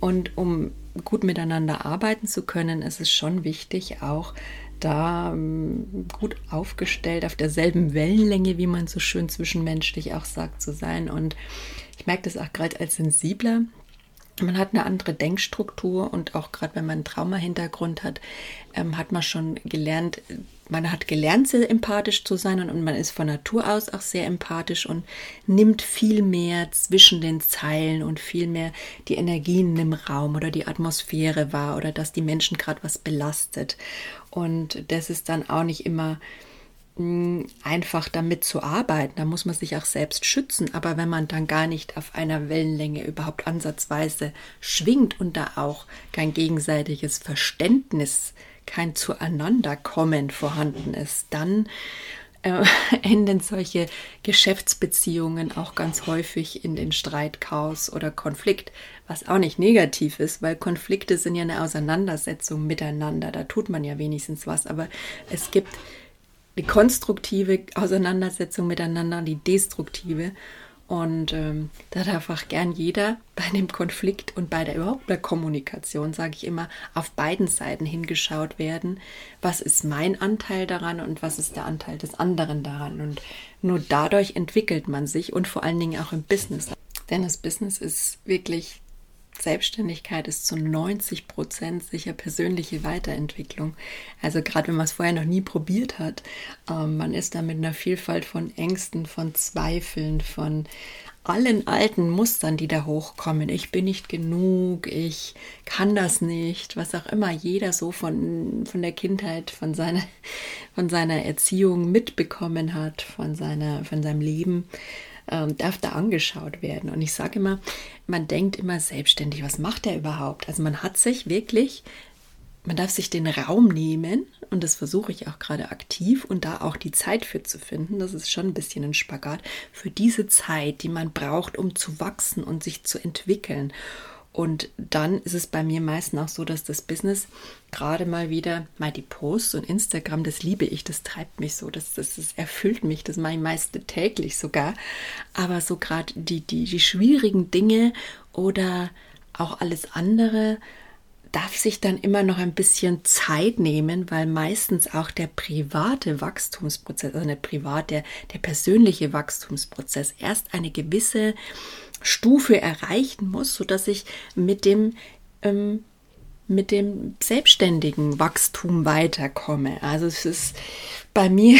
Und um gut miteinander arbeiten zu können, ist es schon wichtig, auch da ähm, gut aufgestellt, auf derselben Wellenlänge, wie man so schön zwischenmenschlich auch sagt, zu sein. Und ich merke das auch gerade als sensibler. Man hat eine andere Denkstruktur und auch gerade wenn man einen Trauma-Hintergrund hat, ähm, hat man schon gelernt, man hat gelernt, sehr empathisch zu sein und, und, man ist von Natur aus auch sehr empathisch und nimmt viel mehr zwischen den Zeilen und viel mehr die Energien im Raum oder die Atmosphäre wahr oder dass die Menschen gerade was belastet. Und das ist dann auch nicht immer einfach damit zu arbeiten. Da muss man sich auch selbst schützen. Aber wenn man dann gar nicht auf einer Wellenlänge überhaupt ansatzweise schwingt und da auch kein gegenseitiges Verständnis, kein Zueinanderkommen vorhanden ist, dann äh, enden solche Geschäftsbeziehungen auch ganz häufig in den Streit, Chaos oder Konflikt, was auch nicht negativ ist, weil Konflikte sind ja eine Auseinandersetzung miteinander, da tut man ja wenigstens was, aber es gibt die konstruktive Auseinandersetzung miteinander, die destruktive und ähm, da darf auch gern jeder bei dem Konflikt und bei der überhaupt der Kommunikation, sage ich immer, auf beiden Seiten hingeschaut werden. Was ist mein Anteil daran und was ist der Anteil des anderen daran? Und nur dadurch entwickelt man sich und vor allen Dingen auch im Business. Denn das Business ist wirklich Selbstständigkeit ist zu 90 Prozent sicher persönliche Weiterentwicklung. Also gerade wenn man es vorher noch nie probiert hat, ähm, man ist da mit einer Vielfalt von Ängsten, von Zweifeln, von allen alten Mustern, die da hochkommen. Ich bin nicht genug, ich kann das nicht, was auch immer jeder so von, von der Kindheit, von seiner, von seiner Erziehung mitbekommen hat, von, seiner, von seinem Leben ähm, darf da angeschaut werden. Und ich sage immer, man denkt immer selbstständig, was macht er überhaupt? Also man hat sich wirklich, man darf sich den Raum nehmen und das versuche ich auch gerade aktiv und da auch die Zeit für zu finden. Das ist schon ein bisschen ein Spagat für diese Zeit, die man braucht, um zu wachsen und sich zu entwickeln. Und dann ist es bei mir meistens auch so, dass das Business gerade mal wieder, mal die Posts und Instagram, das liebe ich, das treibt mich so, das, das, das erfüllt mich, das mache ich meist täglich sogar. Aber so gerade die, die, die schwierigen Dinge oder auch alles andere, darf sich dann immer noch ein bisschen Zeit nehmen, weil meistens auch der private Wachstumsprozess, also nicht privat, der, der persönliche Wachstumsprozess erst eine gewisse Stufe erreichen muss, sodass ich mit dem ähm, mit dem selbstständigen Wachstum weiterkomme. Also es ist bei mir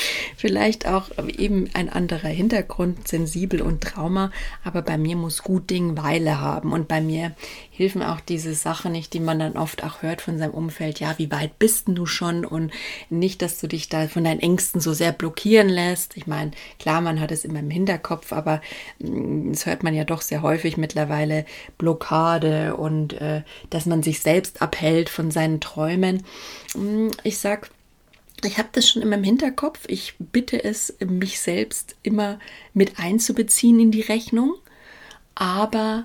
Vielleicht auch eben ein anderer Hintergrund, sensibel und Trauma, aber bei mir muss gut Ding Weile haben. Und bei mir helfen auch diese Sachen nicht, die man dann oft auch hört von seinem Umfeld. Ja, wie weit bist du schon? Und nicht, dass du dich da von deinen Ängsten so sehr blockieren lässt. Ich meine, klar, man hat es immer im Hinterkopf, aber mm, das hört man ja doch sehr häufig mittlerweile. Blockade und äh, dass man sich selbst abhält von seinen Träumen. Mm, ich sag, ich habe das schon immer im Hinterkopf. Ich bitte es, mich selbst immer mit einzubeziehen in die Rechnung. Aber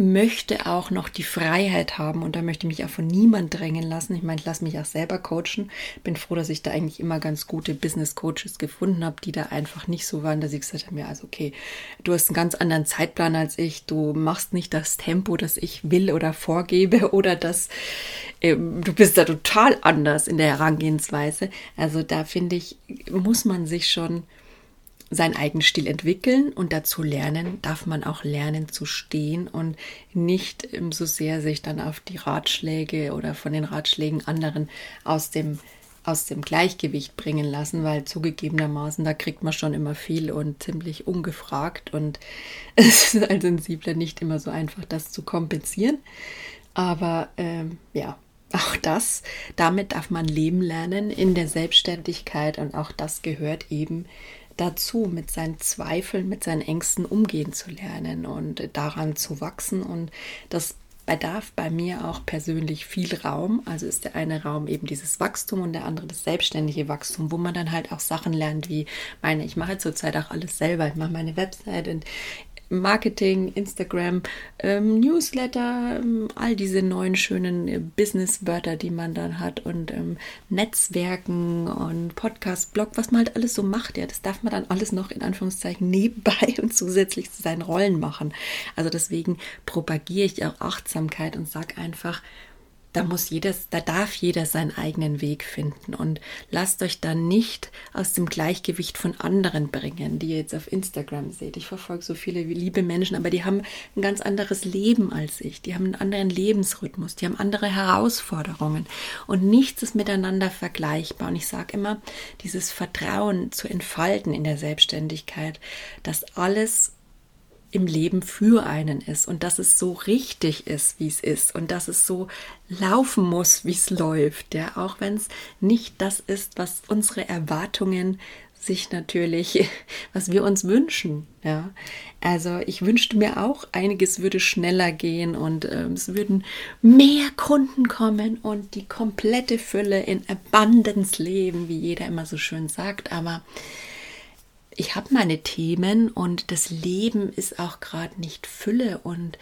möchte auch noch die Freiheit haben und da möchte ich mich auch von niemand drängen lassen. Ich meine, ich lasse mich auch selber coachen. Bin froh, dass ich da eigentlich immer ganz gute Business Coaches gefunden habe, die da einfach nicht so waren, dass ich gesagt habe, ja, also okay, du hast einen ganz anderen Zeitplan als ich, du machst nicht das Tempo, das ich will oder vorgebe oder das, äh, du bist da total anders in der Herangehensweise. Also da finde ich, muss man sich schon seinen eigenen Stil entwickeln und dazu lernen, darf man auch lernen zu stehen und nicht so sehr sich dann auf die Ratschläge oder von den Ratschlägen anderen aus dem aus dem Gleichgewicht bringen lassen, weil zugegebenermaßen, da kriegt man schon immer viel und ziemlich ungefragt und es ist als Sensibler nicht immer so einfach, das zu kompensieren. Aber ähm, ja, auch das, damit darf man leben lernen in der Selbstständigkeit und auch das gehört eben dazu, mit seinen Zweifeln, mit seinen Ängsten umgehen zu lernen und daran zu wachsen. Und das bedarf bei mir auch persönlich viel Raum. Also ist der eine Raum eben dieses Wachstum und der andere das selbstständige Wachstum, wo man dann halt auch Sachen lernt, wie meine, ich mache zurzeit auch alles selber. Ich mache meine Website und Marketing, Instagram, ähm, Newsletter, ähm, all diese neuen schönen äh, Business-Wörter, die man dann hat und ähm, Netzwerken und Podcast, Blog, was man halt alles so macht, ja, das darf man dann alles noch in Anführungszeichen nebenbei und zusätzlich zu seinen Rollen machen. Also deswegen propagiere ich auch Achtsamkeit und sage einfach, da muss jeder, da darf jeder seinen eigenen Weg finden und lasst euch dann nicht aus dem Gleichgewicht von anderen bringen, die ihr jetzt auf Instagram seht. Ich verfolge so viele liebe Menschen, aber die haben ein ganz anderes Leben als ich. Die haben einen anderen Lebensrhythmus, die haben andere Herausforderungen und nichts ist miteinander vergleichbar. Und ich sage immer, dieses Vertrauen zu entfalten in der Selbstständigkeit, dass alles im Leben für einen ist und dass es so richtig ist, wie es ist und dass es so laufen muss, wie es läuft, ja, auch wenn es nicht das ist, was unsere Erwartungen sich natürlich, was wir uns wünschen, ja. Also ich wünschte mir auch, einiges würde schneller gehen und äh, es würden mehr Kunden kommen und die komplette Fülle in Abundance leben, wie jeder immer so schön sagt, aber ich habe meine Themen und das Leben ist auch gerade nicht Fülle und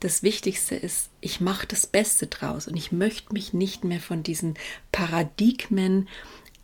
das Wichtigste ist, ich mache das Beste draus und ich möchte mich nicht mehr von diesen Paradigmen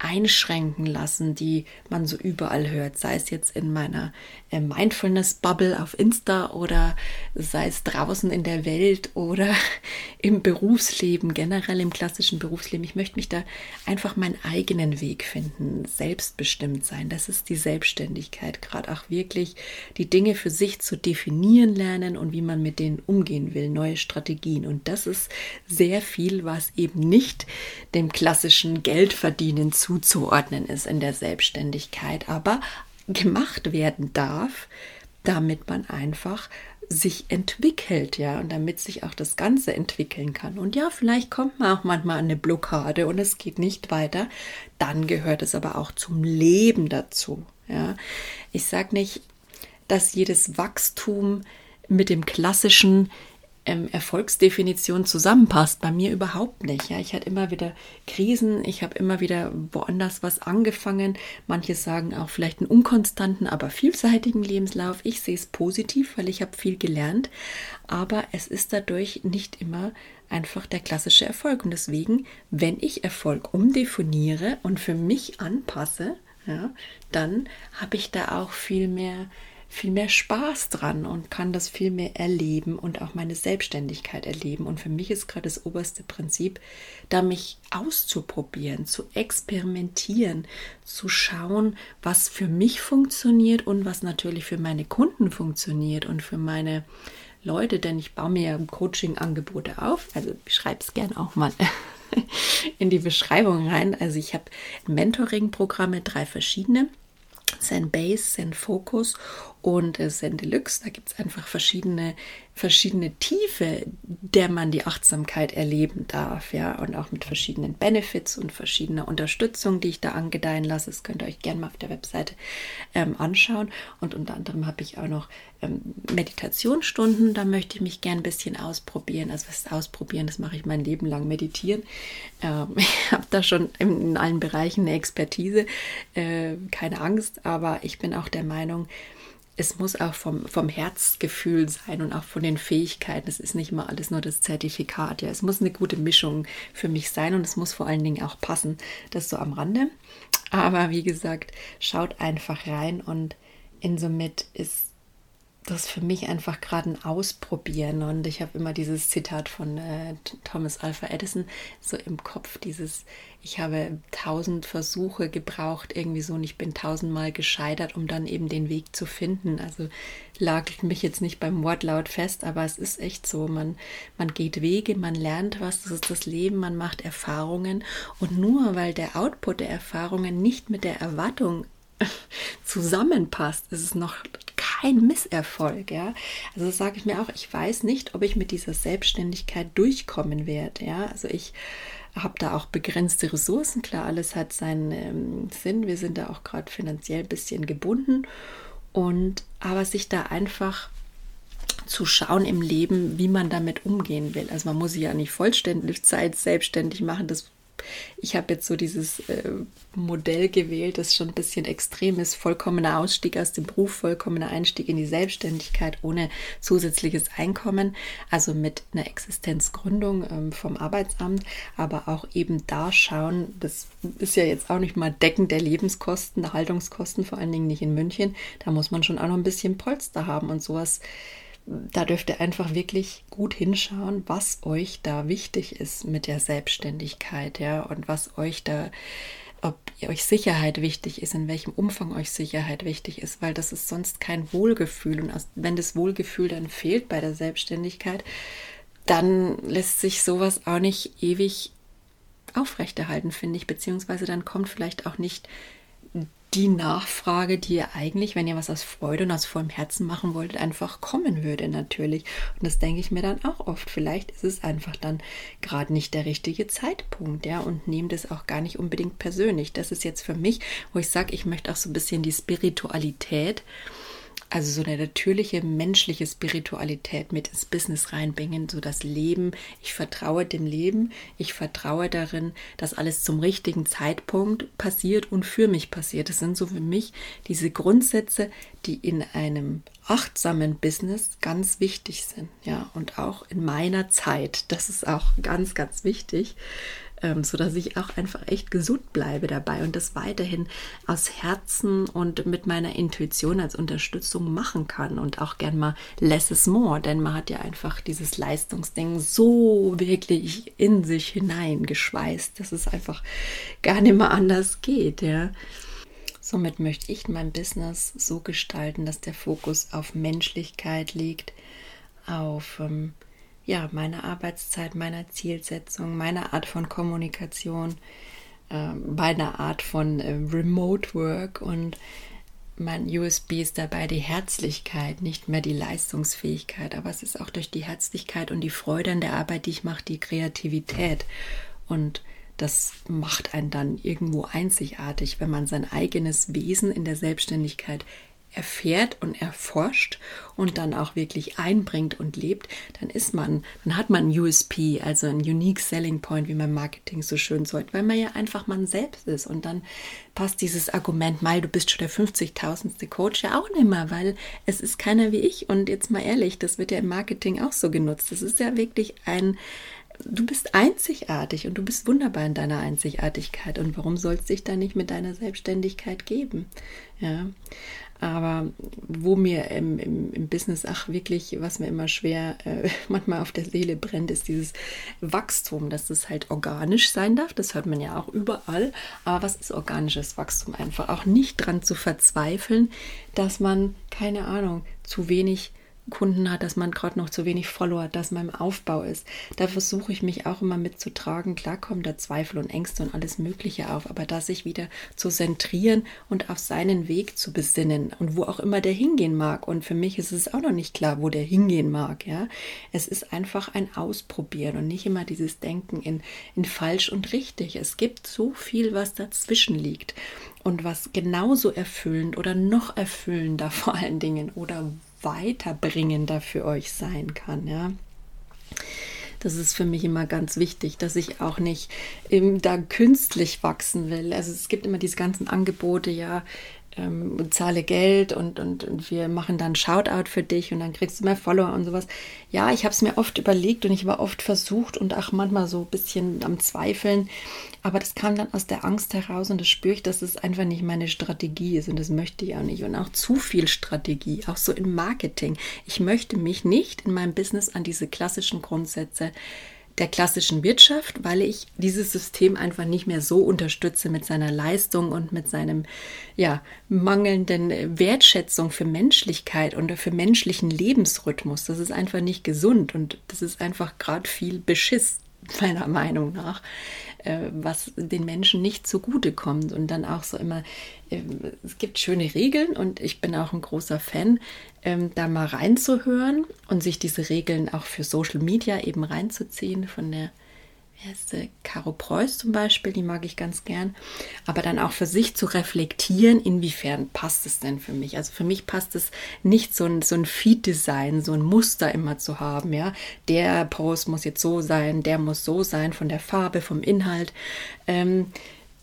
einschränken lassen, die man so überall hört, sei es jetzt in meiner äh, Mindfulness-Bubble auf Insta oder sei es draußen in der Welt oder im Berufsleben, generell im klassischen Berufsleben. Ich möchte mich da einfach meinen eigenen Weg finden, selbstbestimmt sein. Das ist die Selbstständigkeit, gerade auch wirklich die Dinge für sich zu definieren lernen und wie man mit denen umgehen will, neue Strategien. Und das ist sehr viel, was eben nicht dem klassischen Geldverdienen zu zuzuordnen ist in der Selbstständigkeit, aber gemacht werden darf, damit man einfach sich entwickelt, ja, und damit sich auch das Ganze entwickeln kann. Und ja, vielleicht kommt man auch manchmal an eine Blockade und es geht nicht weiter. Dann gehört es aber auch zum Leben dazu, ja. Ich sage nicht, dass jedes Wachstum mit dem klassischen ähm, Erfolgsdefinition zusammenpasst. Bei mir überhaupt nicht. Ja, ich hatte immer wieder Krisen, ich habe immer wieder woanders was angefangen. Manche sagen auch vielleicht einen unkonstanten, aber vielseitigen Lebenslauf. Ich sehe es positiv, weil ich habe viel gelernt, aber es ist dadurch nicht immer einfach der klassische Erfolg. Und deswegen, wenn ich Erfolg umdefiniere und für mich anpasse, ja, dann habe ich da auch viel mehr viel mehr Spaß dran und kann das viel mehr erleben und auch meine Selbstständigkeit erleben. Und für mich ist gerade das oberste Prinzip, da mich auszuprobieren, zu experimentieren, zu schauen, was für mich funktioniert und was natürlich für meine Kunden funktioniert und für meine Leute, denn ich baue mir Coaching-Angebote auf. Also schreibe es gern auch mal in die Beschreibung rein. Also ich habe Mentoring-Programme, drei verschiedene. Zen Base, Zen Focus und äh, Zen Deluxe. Da gibt es einfach verschiedene verschiedene Tiefe, der man die Achtsamkeit erleben darf, ja, und auch mit verschiedenen Benefits und verschiedener Unterstützung, die ich da angedeihen lasse. Das könnt ihr euch gerne mal auf der Webseite ähm, anschauen. Und unter anderem habe ich auch noch ähm, Meditationsstunden, da möchte ich mich gerne ein bisschen ausprobieren. Also was ist ausprobieren, das mache ich mein Leben lang meditieren. Ähm, ich habe da schon in, in, allen Bereichen eine Expertise, äh, keine Angst, aber ich bin auch der Meinung, es muss auch vom, vom Herzgefühl sein und auch von den Fähigkeiten. Es ist nicht mal alles nur das Zertifikat. Ja, es muss eine gute Mischung für mich sein und es muss vor allen Dingen auch passen. Das so am Rande. Aber wie gesagt, schaut einfach rein und insomit ist das für mich einfach gerade ein Ausprobieren. Und ich habe immer dieses Zitat von äh, Thomas Alpha Edison so im Kopf, dieses, ich habe tausend Versuche gebraucht, irgendwie so, und ich bin tausendmal gescheitert, um dann eben den Weg zu finden. Also lag ich mich jetzt nicht beim Wortlaut fest, aber es ist echt so, man, man geht Wege, man lernt was, das ist das Leben, man macht Erfahrungen. Und nur weil der Output der Erfahrungen nicht mit der Erwartung zusammenpasst, ist es noch kein Misserfolg, ja. Also sage ich mir auch, ich weiß nicht, ob ich mit dieser Selbstständigkeit durchkommen werde, ja. Also ich habe da auch begrenzte Ressourcen, klar, alles hat seinen ähm, Sinn. Wir sind da auch gerade finanziell ein bisschen gebunden und aber sich da einfach zu schauen im Leben, wie man damit umgehen will. Also man muss sich ja nicht vollständig Zeit selbstständig machen, das ich habe jetzt so dieses äh, Modell gewählt, das schon ein bisschen extrem ist. Vollkommener Ausstieg aus dem Beruf, vollkommener Einstieg in die Selbstständigkeit ohne zusätzliches Einkommen, also mit einer Existenzgründung ähm, vom Arbeitsamt, aber auch eben da schauen, das ist ja jetzt auch nicht mal Decken der Lebenskosten, der Haltungskosten, vor allen Dingen nicht in München. Da muss man schon auch noch ein bisschen Polster haben und sowas da dürft ihr einfach wirklich gut hinschauen, was euch da wichtig ist mit der Selbstständigkeit, ja, und was euch da, ob euch Sicherheit wichtig ist, in welchem Umfang euch Sicherheit wichtig ist, weil das ist sonst kein Wohlgefühl. Und wenn das Wohlgefühl dann fehlt bei der Selbstständigkeit, dann lässt sich sowas auch nicht ewig aufrechterhalten, finde ich, beziehungsweise dann kommt vielleicht auch nicht die Nachfrage, die ihr eigentlich, wenn ihr was aus Freude und aus vollem Herzen machen wolltet, einfach kommen würde natürlich. Und das denke ich mir dann auch oft. Vielleicht ist es einfach dann gerade nicht der richtige Zeitpunkt, ja, und nehmt es auch gar nicht unbedingt persönlich. Das ist jetzt für mich, wo ich sage, ich möchte auch so ein bisschen die Spiritualität also so eine natürliche menschliche Spiritualität mit ins Business reinbringen, so das Leben. Ich vertraue dem Leben, ich vertraue darin, dass alles zum richtigen Zeitpunkt passiert und für mich passiert. Das sind so für mich diese Grundsätze, die in einem achtsamen Business ganz wichtig sind, ja, und auch in meiner Zeit. Das ist auch ganz, ganz wichtig ähm, sodass ich auch einfach echt gesund bleibe dabei und das weiterhin aus Herzen und mit meiner Intuition als Unterstützung machen kann und auch gern mal less is more, denn man hat ja einfach dieses Leistungsding so wirklich in sich hineingeschweißt, dass es einfach gar nicht mehr anders geht, ja. Somit möchte ich mein Business so gestalten, dass der Fokus auf Menschlichkeit liegt, auf ähm, ja, meiner Arbeitszeit, meiner Zielsetzung, meiner Art von Kommunikation, äh, meiner Art von äh, Remote Work und mein USB ist dabei die Herzlichkeit, nicht mehr die Leistungsfähigkeit, aber es ist auch durch die Herzlichkeit und die Freude an der Arbeit, die ich mache, die Kreativität. Und das macht einen dann irgendwo einzigartig, wenn man sein eigenes Wesen in der Selbstständigkeit erfährt und erforscht und dann auch wirklich einbringt und lebt, dann ist man, dann hat man ein USP, also ein Unique Selling Point, wie man Marketing so schön sagt, weil man ja einfach man selbst ist und dann passt dieses Argument, mal du bist schon der 50.000. Coach ja auch nicht mehr, weil es ist keiner wie ich und jetzt mal ehrlich, das wird ja im Marketing auch so genutzt. Das ist ja wirklich ein du bist einzigartig und du bist wunderbar in deiner Einzigartigkeit. Und warum soll es dich dann nicht mit deiner Selbstständigkeit geben? Ja. Aber wo mir im, im, im, Business, ach wirklich, was mir immer schwer äh, manchmal auf der Seele brennt, ist dieses Wachstum, dass das halt organisch sein darf. Das hört man ja auch überall. Aber was ist organisches Wachstum? Einfach auch nicht dran zu verzweifeln, dass man, keine Ahnung, zu wenig Kunden hat, dass man gerade noch zu wenig Follower hat, dass man im Aufbau ist. Da versuche ich mich auch immer mitzutragen. Klar kommen da Zweifel und Ängste und alles Mögliche auf, aber da sich wieder zu zentrieren und auf seinen Weg zu besinnen und wo auch immer der hingehen mag. Und für mich ist es auch noch nicht klar, wo der hingehen mag. Ja, es ist einfach ein Ausprobieren und nicht immer dieses Denken in, in falsch und richtig. Es gibt so viel, was dazwischen liegt und was genauso erfüllend oder noch erfüllender vor allen Dingen oder weiterbringender für euch sein kann. Ja. Das ist für mich immer ganz wichtig, dass ich auch nicht da künstlich wachsen will. Also es gibt immer diese ganzen Angebote, ja, ähm, zahle Geld und, und, und wir machen dann Shoutout für dich und dann kriegst du mehr Follower und sowas. Ja, ich habe es mir oft überlegt und ich war oft versucht und auch manchmal so ein bisschen am Zweifeln. Aber das kam dann aus der Angst heraus und das spüre ich, dass es einfach nicht meine Strategie ist und das möchte ich auch nicht. Und auch zu viel Strategie, auch so im Marketing. Ich möchte mich nicht in meinem Business an diese klassischen Grundsätze der klassischen Wirtschaft, weil ich dieses System einfach nicht mehr so unterstütze mit seiner Leistung und mit seinem ja, mangelnden Wertschätzung für Menschlichkeit und für menschlichen Lebensrhythmus. Das ist einfach nicht gesund und das ist einfach gerade viel Beschiss, meiner Meinung nach. Äh, was den Menschen nicht zugute kommt. Und dann auch so immer, es gibt schöne Regeln und ich bin auch ein großer Fan, ähm, da mal reinzuhören und sich diese Regeln auch für Social Media eben reinzuziehen von der erste Caro Preuß zum Beispiel, die mag ich ganz gern, aber dann auch für sich zu reflektieren, inwiefern passt es denn für mich. Also für mich passt es nicht so ein, so ein Feed-Design, so ein Muster immer zu haben, ja. Der Post muss jetzt so sein, der muss so sein, von der Farbe, vom Inhalt. Ähm,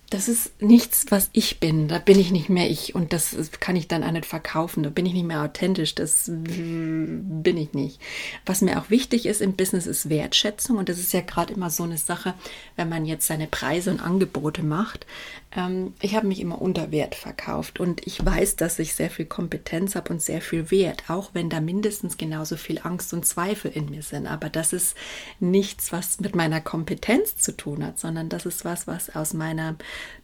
das ist nichts, was ich bin. Da bin ich nicht mehr ich und das kann ich dann auch nicht verkaufen. Da bin ich nicht mehr authentisch. Das bin ich nicht. Was mir auch wichtig ist im Business ist Wertschätzung und das ist ja gerade immer so eine Sache, wenn man jetzt seine Preise und Angebote macht. Ähm, ich habe mich immer unter Wert verkauft und ich weiß, dass ich sehr viel Kompetenz habe und sehr viel Wert, auch wenn da mindestens genauso viel Angst und Zweifel in mir sind. Aber das ist nichts, was mit meiner Kompetenz zu tun hat, sondern das ist was, was aus meiner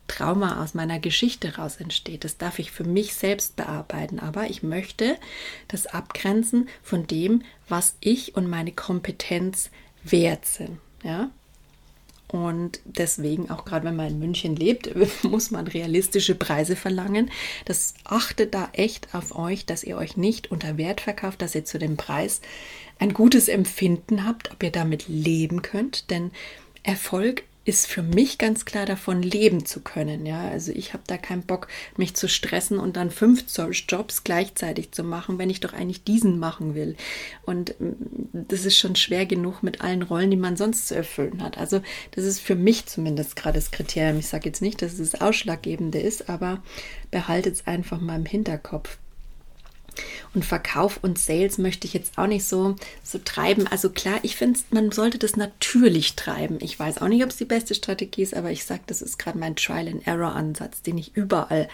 Trauma aus meiner Geschichte raus entsteht. Das darf ich für mich selbst bearbeiten, aber ich möchte das abgrenzen von dem, was ich und meine Kompetenz wert sind. Ja? Und deswegen, auch gerade wenn man in München lebt, muss man realistische Preise verlangen. Das achtet da echt auf euch, dass ihr euch nicht unter Wert verkauft, dass ihr zu dem Preis ein gutes Empfinden habt, ob ihr damit leben könnt. Denn Erfolg ist für mich ganz klar davon leben zu können. Ja, also ich habe da keinen Bock, mich zu stressen und dann fünf Jobs gleichzeitig zu machen, wenn ich doch eigentlich diesen machen will. Und mm, das ist schon schwer genug mit allen Rollen, die man sonst zu erfüllen hat. Also das ist für mich zumindest gerade das Kriterium. Ich sage jetzt nicht, dass es das Ausschlaggebende ist, aber behaltet es einfach mal im Hinterkopf. Und Verkauf und Sales möchte ich jetzt auch nicht so, so treiben. Also klar, ich finde, man sollte das natürlich treiben. Ich weiß auch nicht, ob es die beste Strategie ist, aber ich sage, das ist gerade mein Trial-and-Error-Ansatz, den ich überall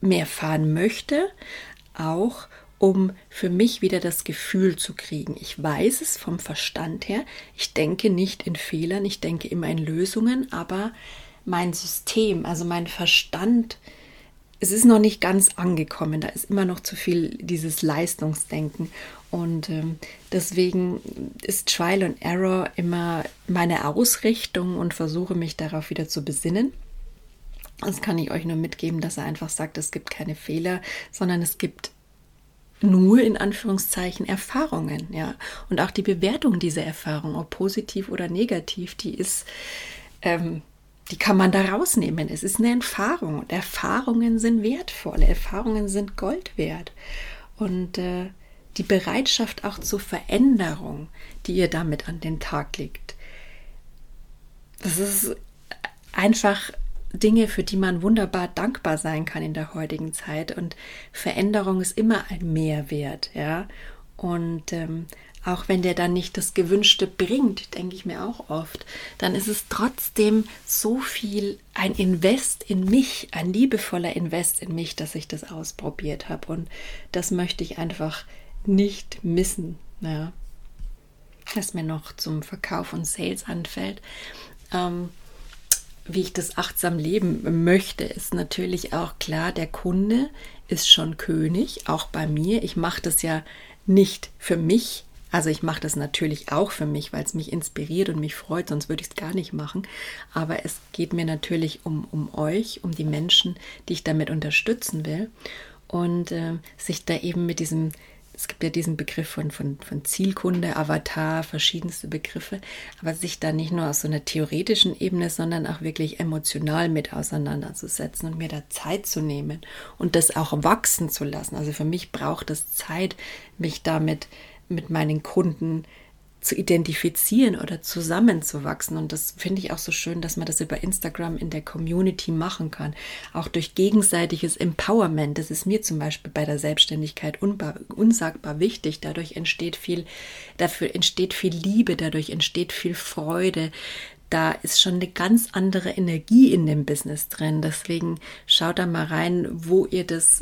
mehr fahren möchte. Auch um für mich wieder das Gefühl zu kriegen. Ich weiß es vom Verstand her. Ich denke nicht in Fehlern, ich denke immer in Lösungen, aber mein System, also mein Verstand, es ist noch nicht ganz angekommen. Da ist immer noch zu viel dieses Leistungsdenken. Und ähm, deswegen ist Trial and Error immer meine Ausrichtung und versuche mich darauf wieder zu besinnen. Das kann ich euch nur mitgeben, dass er einfach sagt, es gibt keine Fehler, sondern es gibt nur in Anführungszeichen Erfahrungen, ja. Und auch die Bewertung dieser Erfahrung, ob positiv oder negativ, die ist ähm, die kann man da rausnehmen. Es ist eine Erfahrung und Erfahrungen sind wertvoll. Erfahrungen sind Gold wert. Und äh, die Bereitschaft auch zur Veränderung, die ihr damit an den Tag legt, das ist einfach Dinge, für die man wunderbar dankbar sein kann in der heutigen Zeit. Und Veränderung ist immer ein Mehrwert, ja. Und ähm, auch wenn der dann nicht das Gewünschte bringt, denke ich mir auch oft, dann ist es trotzdem so viel ein Invest in mich, ein liebevoller Invest in mich, dass ich das ausprobiert habe. Und das möchte ich einfach nicht missen. Ja. Was mir noch zum Verkauf und Sales anfällt. Ähm, wie ich das achtsam leben möchte, ist natürlich auch klar, der Kunde ist schon König, auch bei mir. Ich mache das ja nicht für mich. Also ich mache das natürlich auch für mich, weil es mich inspiriert und mich freut, sonst würde ich es gar nicht machen. Aber es geht mir natürlich um, um euch, um die Menschen, die ich damit unterstützen will. Und äh, sich da eben mit diesem es gibt ja diesen Begriff von, von, von Zielkunde, Avatar, verschiedenste Begriffe, aber sich da nicht nur aus so einer theoretischen Ebene, sondern auch wirklich emotional mit auseinanderzusetzen und mir da Zeit zu nehmen und das auch wachsen zu lassen. Also für mich braucht es Zeit, mich damit mit meinen Kunden zu identifizieren oder zusammenzuwachsen. Und das finde ich auch so schön, dass man das über Instagram in der Community machen kann. Auch durch gegenseitiges Empowerment. Das ist mir zum Beispiel bei der Selbstständigkeit unsagbar wichtig. Dadurch entsteht viel, dafür entsteht viel Liebe, dadurch entsteht viel Freude. Da ist schon eine ganz andere Energie in dem Business drin. Deswegen schaut da mal rein, wo ihr das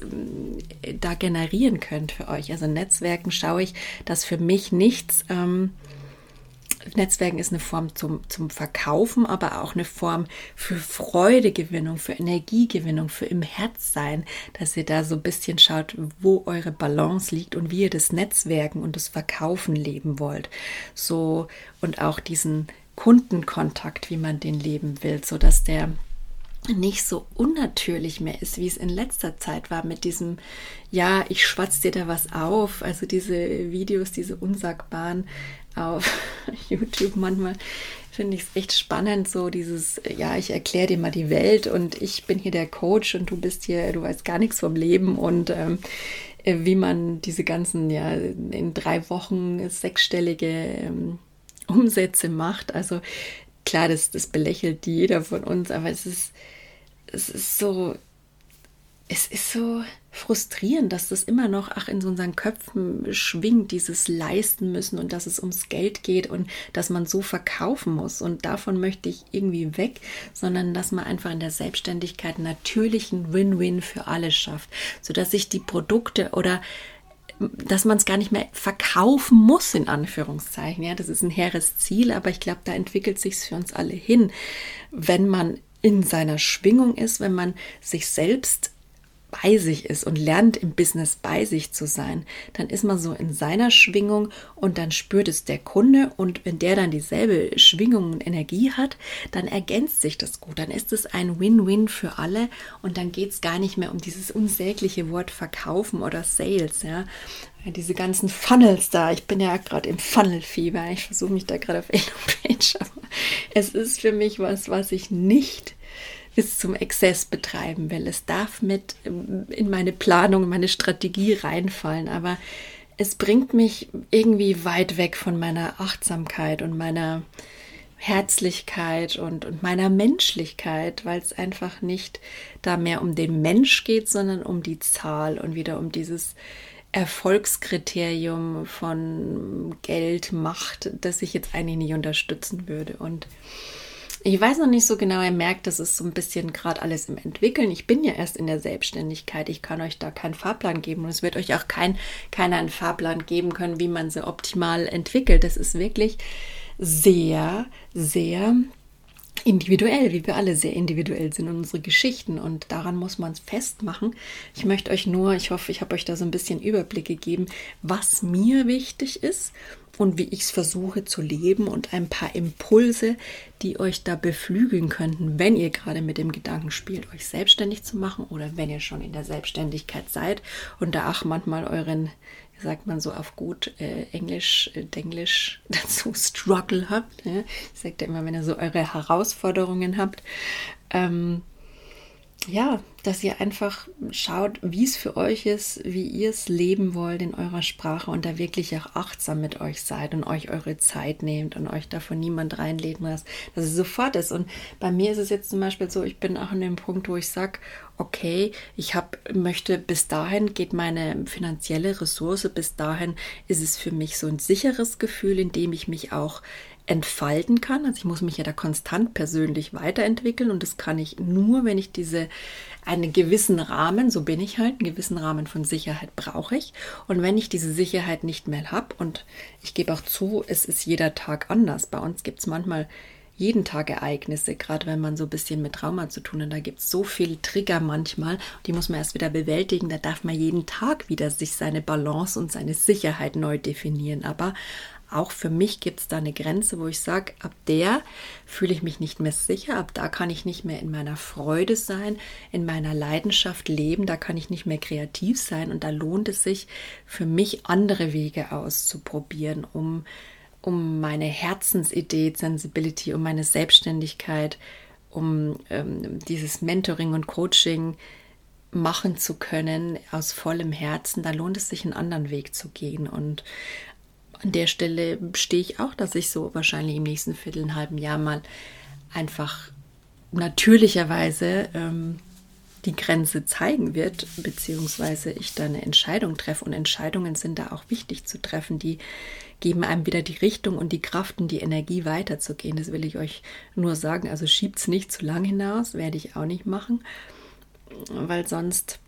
äh, da generieren könnt für euch. Also Netzwerken schaue ich, dass für mich nichts ähm, Netzwerken ist eine Form zum, zum Verkaufen, aber auch eine Form für Freudegewinnung, für Energiegewinnung, für im Herz sein, dass ihr da so ein bisschen schaut, wo eure Balance liegt und wie ihr das Netzwerken und das Verkaufen leben wollt. So und auch diesen Kundenkontakt, wie man den leben will, so dass der nicht so unnatürlich mehr ist, wie es in letzter Zeit war mit diesem, ja, ich schwatz dir da was auf, also diese Videos, diese unsagbaren auf YouTube manchmal finde ich es echt spannend, so dieses, ja, ich erkläre dir mal die Welt und ich bin hier der Coach und du bist hier, du weißt gar nichts vom Leben und ähm, äh, wie man diese ganzen, ja, in drei Wochen sechsstellige ähm, Umsätze macht. Also klar, das, das belächelt jeder von uns, aber es ist, es ist so, es ist so frustrierend, dass das immer noch ach, in so unseren Köpfen schwingt, dieses leisten müssen und dass es ums Geld geht und dass man so verkaufen muss. Und davon möchte ich irgendwie weg, sondern dass man einfach in der Selbstständigkeit natürlichen Win-Win für alle schafft, sodass sich die Produkte oder dass man es gar nicht mehr verkaufen muss, in Anführungszeichen. Ja, das ist ein hehres Ziel, aber ich glaube, da entwickelt sich für uns alle hin, wenn man in seiner Schwingung ist, wenn man sich selbst bei sich ist und lernt im Business bei sich zu sein, dann ist man so in seiner Schwingung und dann spürt es der Kunde und wenn der dann dieselbe Schwingung und Energie hat, dann ergänzt sich das gut, dann ist es ein Win-Win für alle und dann geht es gar nicht mehr um dieses unsägliche Wort verkaufen oder Sales, ja. Diese ganzen Funnels da, ich bin ja gerade im Funnel-Fieber, ich versuche mich da gerade auf Elopage, aber es ist für mich was, was ich nicht bis zum Exzess betreiben will. Es darf mit ähm, in meine Planung, meine Strategie reinfallen, aber es bringt mich irgendwie weit weg von meiner Achtsamkeit und meiner Herzlichkeit und, und meiner Menschlichkeit, weil es einfach nicht da mehr um den Mensch geht, sondern um die Zahl und wieder um dieses Erfolgskriterium von Geld, Macht, das ich jetzt eigentlich nicht unterstützen würde. Und ich weiß noch nicht so genau, ihr merkt, das ist so ein bisschen gerade alles im Entwickeln. Ich bin ja erst in der Selbstständigkeit. Ich kann euch da keinen Fahrplan geben und es wird euch auch kein, keiner einen Fahrplan geben können, wie man sie optimal entwickelt. Das ist wirklich sehr, sehr individuell, wie wir alle sehr individuell sind und unsere Geschichten und daran muss man es festmachen. Ich möchte euch nur, ich hoffe, ich habe euch da so ein bisschen Überblick gegeben, was mir wichtig ist und wie ich es versuche zu leben und ein paar Impulse, die euch da beflügeln könnten, wenn ihr gerade mit dem Gedanken spielt, euch selbstständig zu machen oder wenn ihr schon in der Selbstständigkeit seid und da auch manchmal euren, sagt man so auf gut äh, Englisch, äh, Denglisch dazu Struggle habt. Ne? Ich sage da immer, wenn ihr so eure Herausforderungen habt. Ähm, ja, dass ihr einfach schaut, wie es für euch ist, wie ihr es leben wollt in eurer Sprache und da wirklich auch achtsam mit euch seid und euch eure Zeit nehmt und euch davon niemand reinlegen lasst, dass es sofort ist. Und bei mir ist es jetzt zum Beispiel so, ich bin auch an dem Punkt, wo ich sage, okay, ich hab, möchte bis dahin geht meine finanzielle Ressource, bis dahin ist es für mich so ein sicheres Gefühl, in dem ich mich auch entfalten kann. Also ich muss mich ja da konstant persönlich weiterentwickeln und das kann ich nur, wenn ich diese einen gewissen Rahmen, so bin ich halt, einen gewissen Rahmen von Sicherheit brauche ich. Und wenn ich diese Sicherheit nicht mehr habe und ich gebe auch zu, es ist jeder Tag anders. Bei uns gibt es manchmal jeden Tag Ereignisse, gerade wenn man so ein bisschen mit Trauma zu tun hat. Da gibt es so viele Trigger manchmal, die muss man erst wieder bewältigen. Da darf man jeden Tag wieder sich seine Balance und seine Sicherheit neu definieren. Aber auch für mich gibt es da eine Grenze, wo ich sage, ab der fühle ich mich nicht mehr sicher, ab da kann ich nicht mehr in meiner Freude sein, in meiner Leidenschaft leben, da kann ich nicht mehr kreativ sein und da lohnt es sich für mich andere Wege auszuprobieren, um, um meine Herzensidee, Sensibility, um meine Selbstständigkeit, um ähm, dieses Mentoring und Coaching machen zu können aus vollem Herzen, da lohnt es sich einen anderen Weg zu gehen und an der Stelle stehe ich auch, dass ich so wahrscheinlich im nächsten Viertel, einen halben Jahr mal einfach natürlicherweise ähm, die Grenze zeigen wird, beziehungsweise ich da eine Entscheidung treffe. Und Entscheidungen sind da auch wichtig zu treffen. Die geben einem wieder die Richtung und die Kraft und die Energie weiterzugehen. Das will ich euch nur sagen. Also schiebt es nicht zu lang hinaus, werde ich auch nicht machen, weil sonst,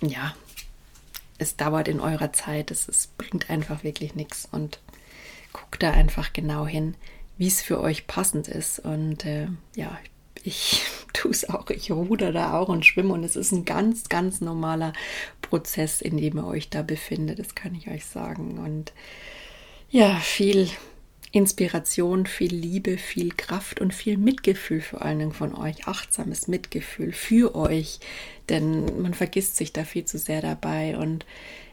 ja, es dauert in eurer Zeit, es, es bringt einfach wirklich nichts und guckt da einfach genau hin, wie es für euch passend ist. Und äh, ja, ich tue es auch, ich ruder da auch und schwimme und es ist ein ganz, ganz normaler Prozess, in dem ihr euch da befindet, das kann ich euch sagen. Und ja, viel Inspiration, viel Liebe, viel Kraft und viel Mitgefühl vor allen Dingen von euch, achtsames Mitgefühl für euch, denn man vergisst sich da viel zu sehr dabei und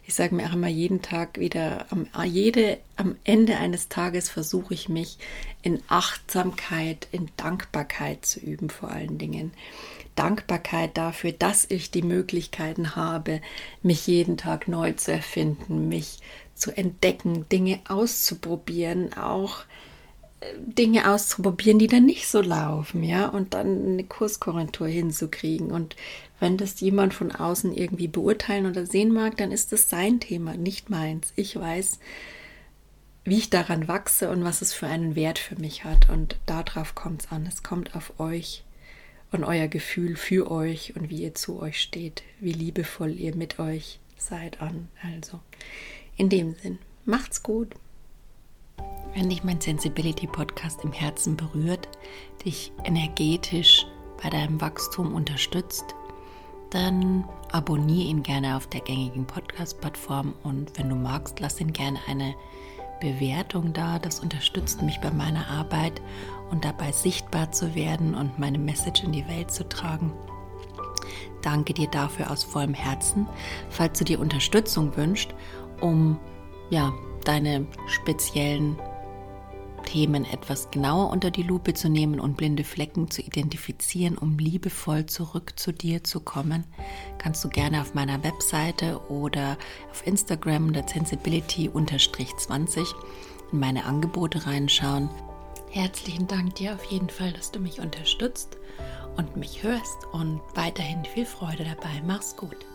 ich sage mir auch immer jeden Tag wieder, am, jede, am Ende eines Tages versuche ich mich in Achtsamkeit, in Dankbarkeit zu üben vor allen Dingen. Dankbarkeit dafür, dass ich die Möglichkeiten habe, mich jeden Tag neu zu erfinden, mich zu entdecken, Dinge auszuprobieren, auch äh, Dinge auszuprobieren, die dann nicht so laufen, ja, und dann eine Kurskorrektur hinzukriegen. Und wenn das jemand von außen irgendwie beurteilen oder sehen mag, dann ist das sein Thema, nicht meins. Ich weiß, wie ich daran wachse und was es für einen Wert für mich hat. Und darauf kommt es an. Es kommt auf euch und euer Gefühl für euch und wie ihr zu euch steht, wie liebevoll ihr mit euch seid an. Also, in dem Sinn, macht's gut. Wenn dich mein Sensibility Podcast im Herzen berührt, dich energetisch bei deinem Wachstum unterstützt, dann abonniere ihn gerne auf der gängigen Podcast-Plattform und wenn du magst, lass ihn gerne eine Bewertung da. Das unterstützt mich bei meiner Arbeit und dabei sichtbar zu werden und meine Message in die Welt zu tragen. Danke dir dafür aus vollem Herzen. Falls du dir Unterstützung wünschst um ja, deine speziellen Themen etwas genauer unter die Lupe zu nehmen und blinde Flecken zu identifizieren, um liebevoll zurück zu dir zu kommen, kannst du gerne auf meiner Webseite oder auf Instagram der Sensibility-20 in meine Angebote reinschauen. Herzlichen Dank dir auf jeden Fall, dass du mich unterstützt und mich hörst und weiterhin viel Freude dabei. Mach's gut.